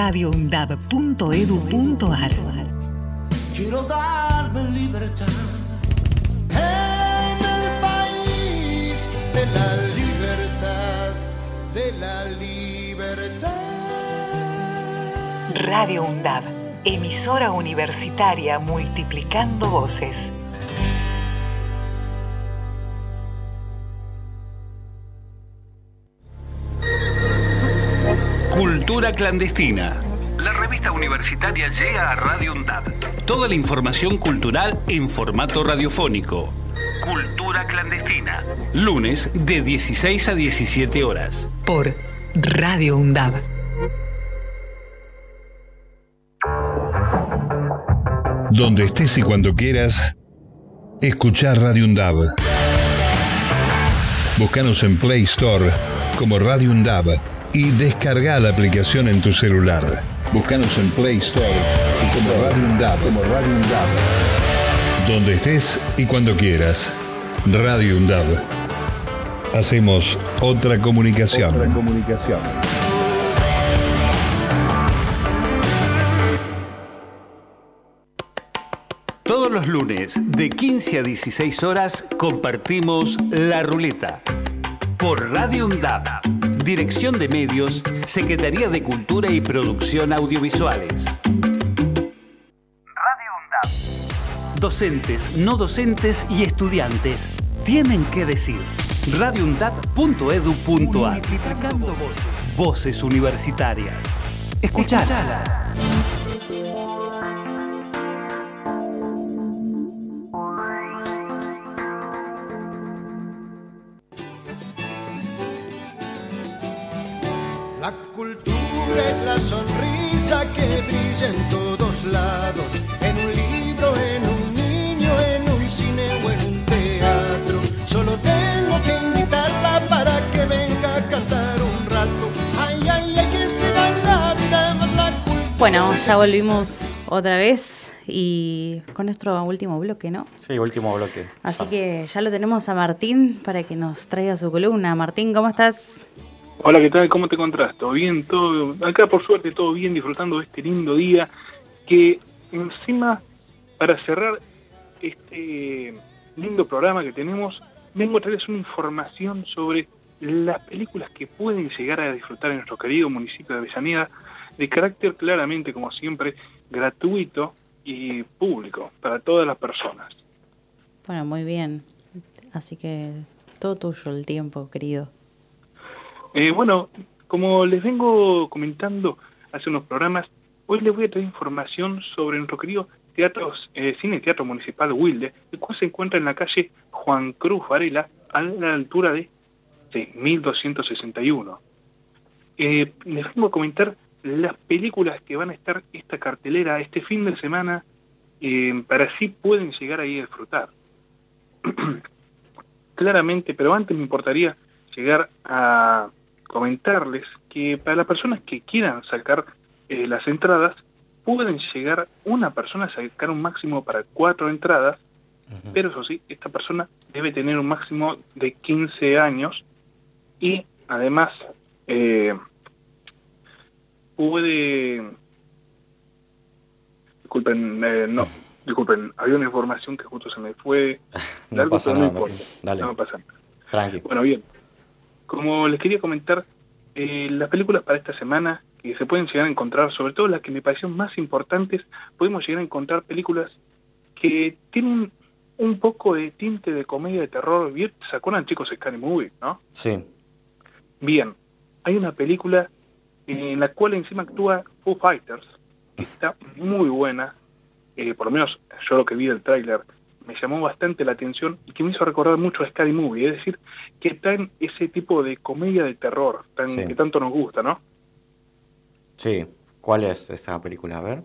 [SPEAKER 6] radioundab.edu.ar
[SPEAKER 14] Quiero darme libertad. En el país de la libertad, de la libertad.
[SPEAKER 6] Radio UNDAB, emisora universitaria multiplicando voces.
[SPEAKER 7] Cultura clandestina. La revista universitaria llega a Radio UNDAD. Toda la información cultural en formato radiofónico. Cultura clandestina. Lunes de 16 a 17 horas.
[SPEAKER 6] Por Radio UNDAB.
[SPEAKER 15] Donde estés y cuando quieras, escuchar Radio Undab. Búscanos en Play Store como Radio Undab y descarga la aplicación en tu celular. Búscanos en Play Store como Radio Undab, como Radio Undab. Donde estés y cuando quieras. Radio Undab. Hacemos otra comunicación. Otra comunicación.
[SPEAKER 7] Todos los lunes de 15 a 16 horas compartimos La Ruleta. Por Radio UNDAP. Dirección de Medios, Secretaría de Cultura y Producción Audiovisuales. Radio UNDAP. Docentes, no docentes y estudiantes tienen que decir. radioundap.edu.ar Multiplicando voces. Voces universitarias. Escuchalas.
[SPEAKER 3] Bueno, ya volvimos otra vez y con nuestro último bloque, ¿no?
[SPEAKER 2] Sí, último bloque.
[SPEAKER 3] Así que ya lo tenemos a Martín para que nos traiga su columna. Martín, ¿cómo estás?
[SPEAKER 16] Hola, ¿qué tal? ¿Cómo te encontrás? ¿Todo bien? ¿Todo... Acá, por suerte, todo bien, disfrutando de este lindo día. Que encima, para cerrar este lindo programa que tenemos, vengo a traerles una información sobre las películas que pueden llegar a disfrutar en nuestro querido municipio de Avellaneda, de carácter claramente, como siempre, gratuito y público para todas las personas.
[SPEAKER 3] Bueno, muy bien. Así que todo tuyo el tiempo, querido.
[SPEAKER 16] Eh, bueno, como les vengo comentando hace unos programas, hoy les voy a traer información sobre nuestro querido teatro, eh, Cine Teatro Municipal Wilde, el cual se encuentra en la calle Juan Cruz Varela, a la altura de 6261. Eh, les vengo a comentar las películas que van a estar esta cartelera este fin de semana, eh, para así pueden llegar ahí a disfrutar. Claramente, pero antes me importaría llegar a comentarles que para las personas que quieran sacar eh, las entradas, pueden llegar una persona a sacar un máximo para cuatro entradas, pero eso sí, esta persona debe tener un máximo de 15 años y además eh, puede... Disculpen, eh, no, disculpen, había una información que justo se me fue.
[SPEAKER 2] No
[SPEAKER 16] Algo,
[SPEAKER 2] pasa
[SPEAKER 16] no
[SPEAKER 2] nada,
[SPEAKER 16] importa.
[SPEAKER 2] Martín. Dale.
[SPEAKER 16] No pasa nada.
[SPEAKER 2] Tranqui.
[SPEAKER 16] Bueno, bien. Como les quería comentar, eh, las películas para esta semana que se pueden llegar a encontrar, sobre todo las que me parecieron más importantes, podemos llegar a encontrar películas que tienen un poco de tinte de comedia de terror. ¿Se acuerdan, chicos, Scary Movie, no?
[SPEAKER 2] Sí.
[SPEAKER 16] Bien, hay una película en la cual encima actúa Foo Fighters, que está muy buena, eh, por lo menos yo lo que vi del tráiler me llamó bastante la atención y que me hizo recordar mucho a Scary Movie, es decir, que traen ese tipo de comedia de terror tan,
[SPEAKER 2] Sí.
[SPEAKER 16] que tanto nos gusta, ¿no?
[SPEAKER 2] Sí. ¿Cuál es esa película? A ver.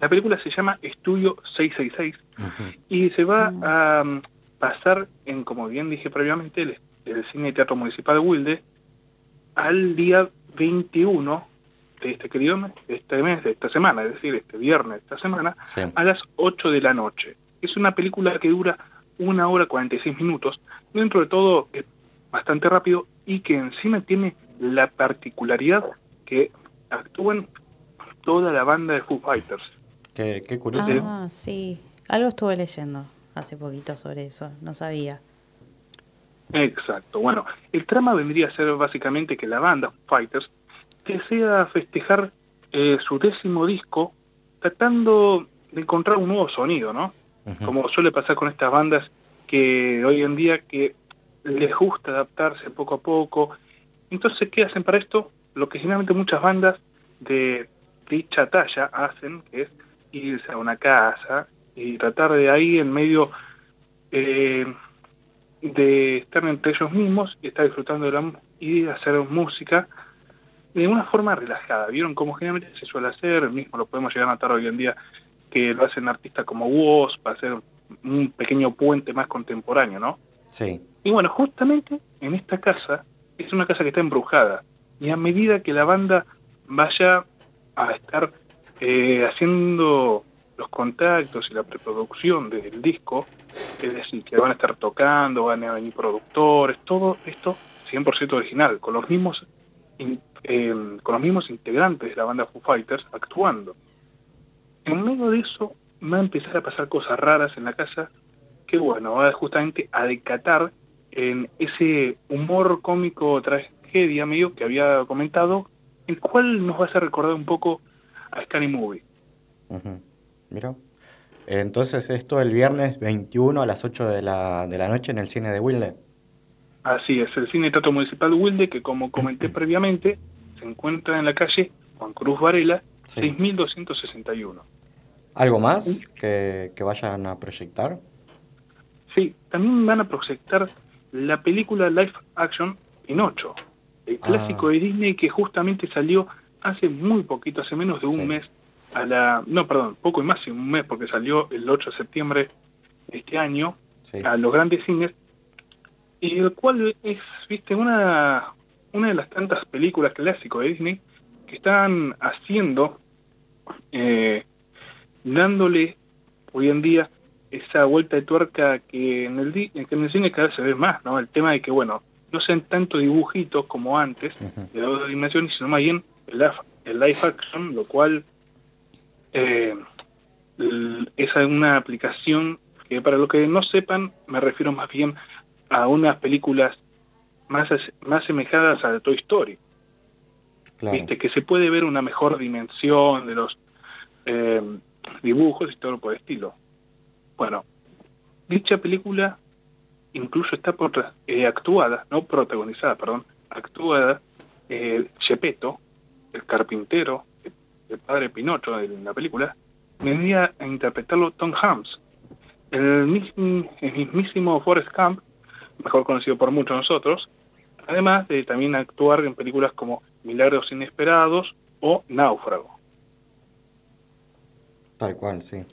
[SPEAKER 16] La película se llama Estudio 666 y se va a mm, pasar en, como bien dije previamente, el, el Cine Teatro Municipal de Wilde al día 21 de este querido mes, de este mes, de esta semana, es decir, este viernes de esta semana,
[SPEAKER 2] Sí.
[SPEAKER 16] a las 8 de la noche. Es una película que dura una hora 46 minutos, dentro de todo es bastante rápido y que encima tiene la particularidad que actúan toda la banda de Foo Fighters.
[SPEAKER 2] Qué, qué curioso.
[SPEAKER 3] Ah, sí. Algo estuve leyendo hace poquito sobre eso. No sabía.
[SPEAKER 16] Exacto. Bueno, el trama vendría a ser básicamente que la banda Fighters desea festejar eh, su décimo disco tratando de encontrar un nuevo sonido, ¿no? Como suele pasar con estas bandas que hoy en día que les gusta adaptarse poco a poco. Entonces, ¿qué hacen para esto? Lo que generalmente muchas bandas de dicha talla hacen, que es irse a una casa y tratar de ahí en medio eh, de estar entre ellos mismos y estar disfrutando de la y de hacer música de una forma relajada. ¿Vieron cómo generalmente se suele hacer? Mismo lo podemos llegar a notar hoy en día que lo hacen artistas como Woz para hacer un pequeño puente más contemporáneo, ¿no?
[SPEAKER 2] Sí.
[SPEAKER 16] Y bueno, justamente en esta casa, es una casa que está embrujada, y a medida que la banda vaya a estar eh, haciendo los contactos y la preproducción del disco, es decir, que van a estar tocando, van a venir productores, todo esto 100% original, con los mismos in- eh, con los mismos integrantes de la banda Foo Fighters actuando. En medio de eso va a empezar a pasar cosas raras en la casa que bueno, va justamente a decatar en ese humor cómico tragedia medio que había comentado, el cual nos va a hacer recordar un poco a Scary Movie.
[SPEAKER 2] Ujú. Mira. Entonces, esto el viernes 21 a las 8 de la, de la noche en el cine de Wilde.
[SPEAKER 16] Así es, el Cine Teatro Municipal Wilde, que como comenté previamente, se encuentra en la calle Juan Cruz Varela, 6.261.
[SPEAKER 2] ¿Algo más que, que vayan a proyectar?
[SPEAKER 16] Sí, también van a proyectar la película live action Pinocho, el clásico
[SPEAKER 2] Ah.
[SPEAKER 16] de Disney que justamente salió hace muy poquito, hace menos de un mes, a la, no, perdón, poco y más un mes, porque salió el 8 de septiembre de este año a los grandes cines, y el cual es, viste, una, una de las tantas películas clásicos de Disney que están haciendo, eh, dándole hoy en día esa vuelta de tuerca que en el, di- que en el cine cada vez se ve más, ¿no? El tema de que, bueno, no sean tanto dibujitos como antes, de dos dimensiones, sino más bien el, el live action, lo cual eh, es una aplicación que para lo que no sepan, me refiero más bien a unas películas más, más semejadas a Toy Story. ¿Viste? Que se puede ver una mejor dimensión de los eh, dibujos y todo por el estilo. Bueno, dicha película incluso está por, eh, actuada, no protagonizada, perdón, actuada eh, Gepetto, el carpintero, el, padre Pinocho en la película, venía a interpretarlo Tom Hanks. El, mism- el mismísimo Forrest Gump, mejor conocido por muchos de nosotros, además de también actuar en películas como Milagros Inesperados o Náufrago.
[SPEAKER 2] Tal cual, sí.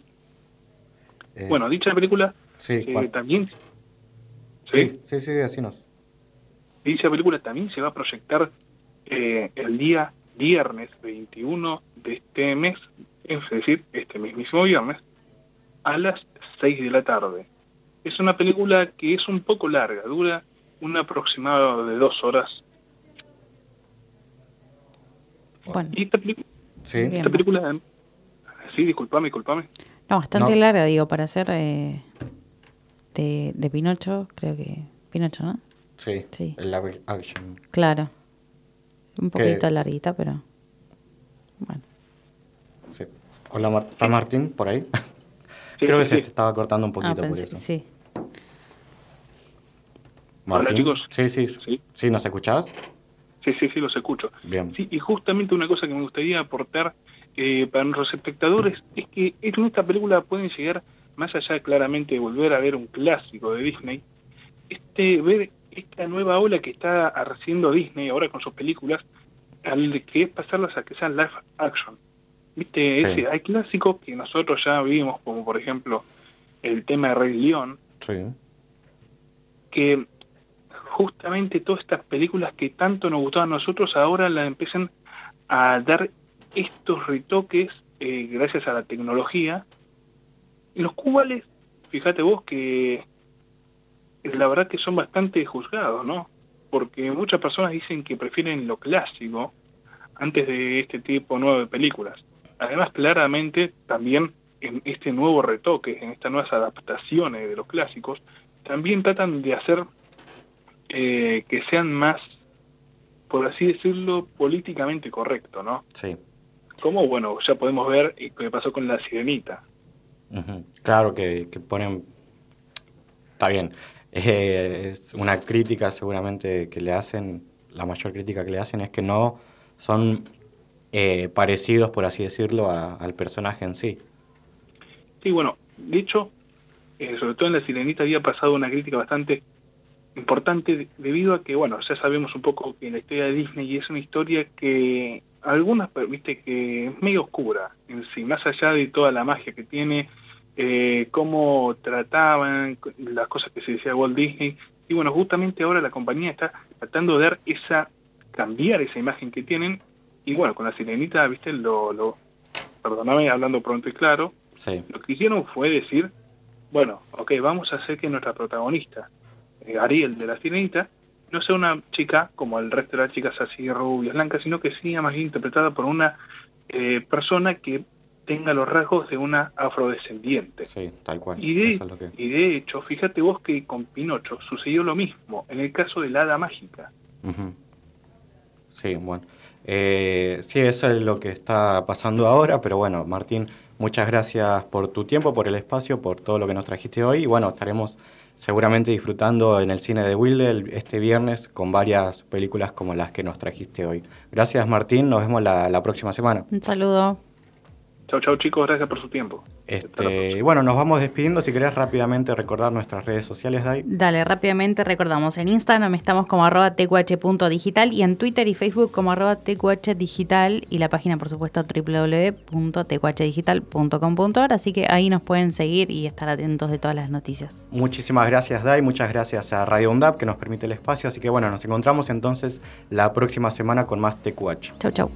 [SPEAKER 2] Eh,
[SPEAKER 16] Bueno, dicha película
[SPEAKER 2] sí,
[SPEAKER 16] eh, también
[SPEAKER 2] sí, sí, sí, decinos.
[SPEAKER 16] dicha película también se va a proyectar eh, el día viernes 21 de este mes, es decir, este mismísimo viernes, a las 6 de la tarde. Es una película que es un poco larga, dura un aproximado de dos horas.
[SPEAKER 3] Bueno.
[SPEAKER 16] Y esta,
[SPEAKER 2] Sí.
[SPEAKER 16] Película... Sí, disculpame, disculpame.
[SPEAKER 3] No, bastante
[SPEAKER 16] No.
[SPEAKER 3] larga, digo, para hacer eh, de, de Pinocho, creo que... Pinocho, ¿no?
[SPEAKER 2] Sí,
[SPEAKER 3] Sí.
[SPEAKER 2] el live action.
[SPEAKER 3] Claro. Un
[SPEAKER 2] Que-
[SPEAKER 3] poquito larguita, pero...
[SPEAKER 2] Sí. Hola, Mar- ¿está Martín por ahí? Creo que se te estaba cortando un poquito
[SPEAKER 3] ah,
[SPEAKER 2] por
[SPEAKER 3] pensé,
[SPEAKER 2] eso.
[SPEAKER 3] sí.
[SPEAKER 2] Martín.
[SPEAKER 16] chicos.
[SPEAKER 2] Sí, sí. Sí, ¿nos escuchás?
[SPEAKER 16] Sí, sí, sí, los escucho.
[SPEAKER 2] Bien.
[SPEAKER 16] Sí, y justamente una cosa que me gustaría aportar eh, para nuestros espectadores es que en esta película pueden llegar, más allá claramente de volver a ver un clásico de Disney, este ver esta nueva ola que está haciendo Disney ahora con sus películas, al que es pasarlas a que sean live action. Viste,
[SPEAKER 2] Sí.
[SPEAKER 16] Ese- hay clásicos que nosotros ya vimos, como por ejemplo el tema de Rey León,
[SPEAKER 2] Sí.
[SPEAKER 16] que justamente todas estas películas que tanto nos gustaban a nosotros ahora la empiezan a dar estos retoques eh, gracias a la tecnología, los cuales, fíjate vos que la verdad que son bastante juzgados, ¿no? Porque muchas personas dicen que prefieren lo clásico antes de este tipo nuevo de películas. Además, claramente, también en este nuevo retoque, en estas nuevas adaptaciones de los clásicos, también tratan de hacer eh, que sean más, por así decirlo, políticamente correcto, ¿no?
[SPEAKER 2] Sí.
[SPEAKER 16] Como, bueno, ya podemos ver eh, qué pasó con la sirenita.
[SPEAKER 2] Claro que, que ponen... Está bien. Eh, es una crítica seguramente que le hacen, la mayor crítica que le hacen es que no son eh, parecidos, por así decirlo, a- al personaje en sí.
[SPEAKER 16] Sí, bueno, de hecho, eh, sobre todo en La Sirenita había pasado una crítica bastante importante de- debido a que, bueno, ya sabemos un poco que la historia de Disney es una historia que algunas, viste, que es medio oscura en sí, más allá de toda la magia que tiene, eh, cómo trataban las cosas que se decía Walt Disney, y bueno, justamente ahora la compañía está tratando de dar esa, cambiar esa imagen que tienen, y bueno, con La Sirenita, viste, lo, lo perdóname hablando pronto y claro,
[SPEAKER 2] Sí.
[SPEAKER 16] lo que hicieron fue decir, bueno, ok, vamos a hacer que nuestra protagonista, eh, Ariel de la Sirenita, no sea una chica como el resto de las chicas así rubias, blancas, sino que sea más bien interpretada por una eh, persona que tenga los rasgos de una afrodescendiente.
[SPEAKER 2] Sí, tal cual.
[SPEAKER 16] Y de,
[SPEAKER 2] es lo que...
[SPEAKER 16] y de hecho, fíjate vos que con Pinocho sucedió lo mismo en el caso de la hada mágica.
[SPEAKER 2] Ujú. Sí, bueno. Eh, sí, eso es lo que está pasando ahora, pero bueno, Martín, muchas gracias por tu tiempo, por el espacio, por todo lo que nos trajiste hoy y bueno, estaremos seguramente disfrutando en el cine de Wilde este viernes con varias películas como las que nos trajiste hoy. Gracias Martín, nos vemos la próxima semana.
[SPEAKER 3] Un saludo.
[SPEAKER 16] Chau, chau chicos, gracias por su tiempo.
[SPEAKER 2] Este, bueno, nos vamos despidiendo. Si querés rápidamente recordar nuestras redes sociales, Dai.
[SPEAKER 3] Dale, rápidamente recordamos. En Instagram estamos como arroba tqh.digital y en Twitter y Facebook como arroba tqhdigital y la página, por supuesto, www.tqhdigital.com.ar. Así que ahí nos pueden seguir y estar atentos de todas las noticias.
[SPEAKER 2] Muchísimas gracias, Dai. Muchas gracias a Radio UNDAP que nos permite el espacio. Así que bueno, nos encontramos entonces la próxima semana con más TQH.
[SPEAKER 3] Chau, chau.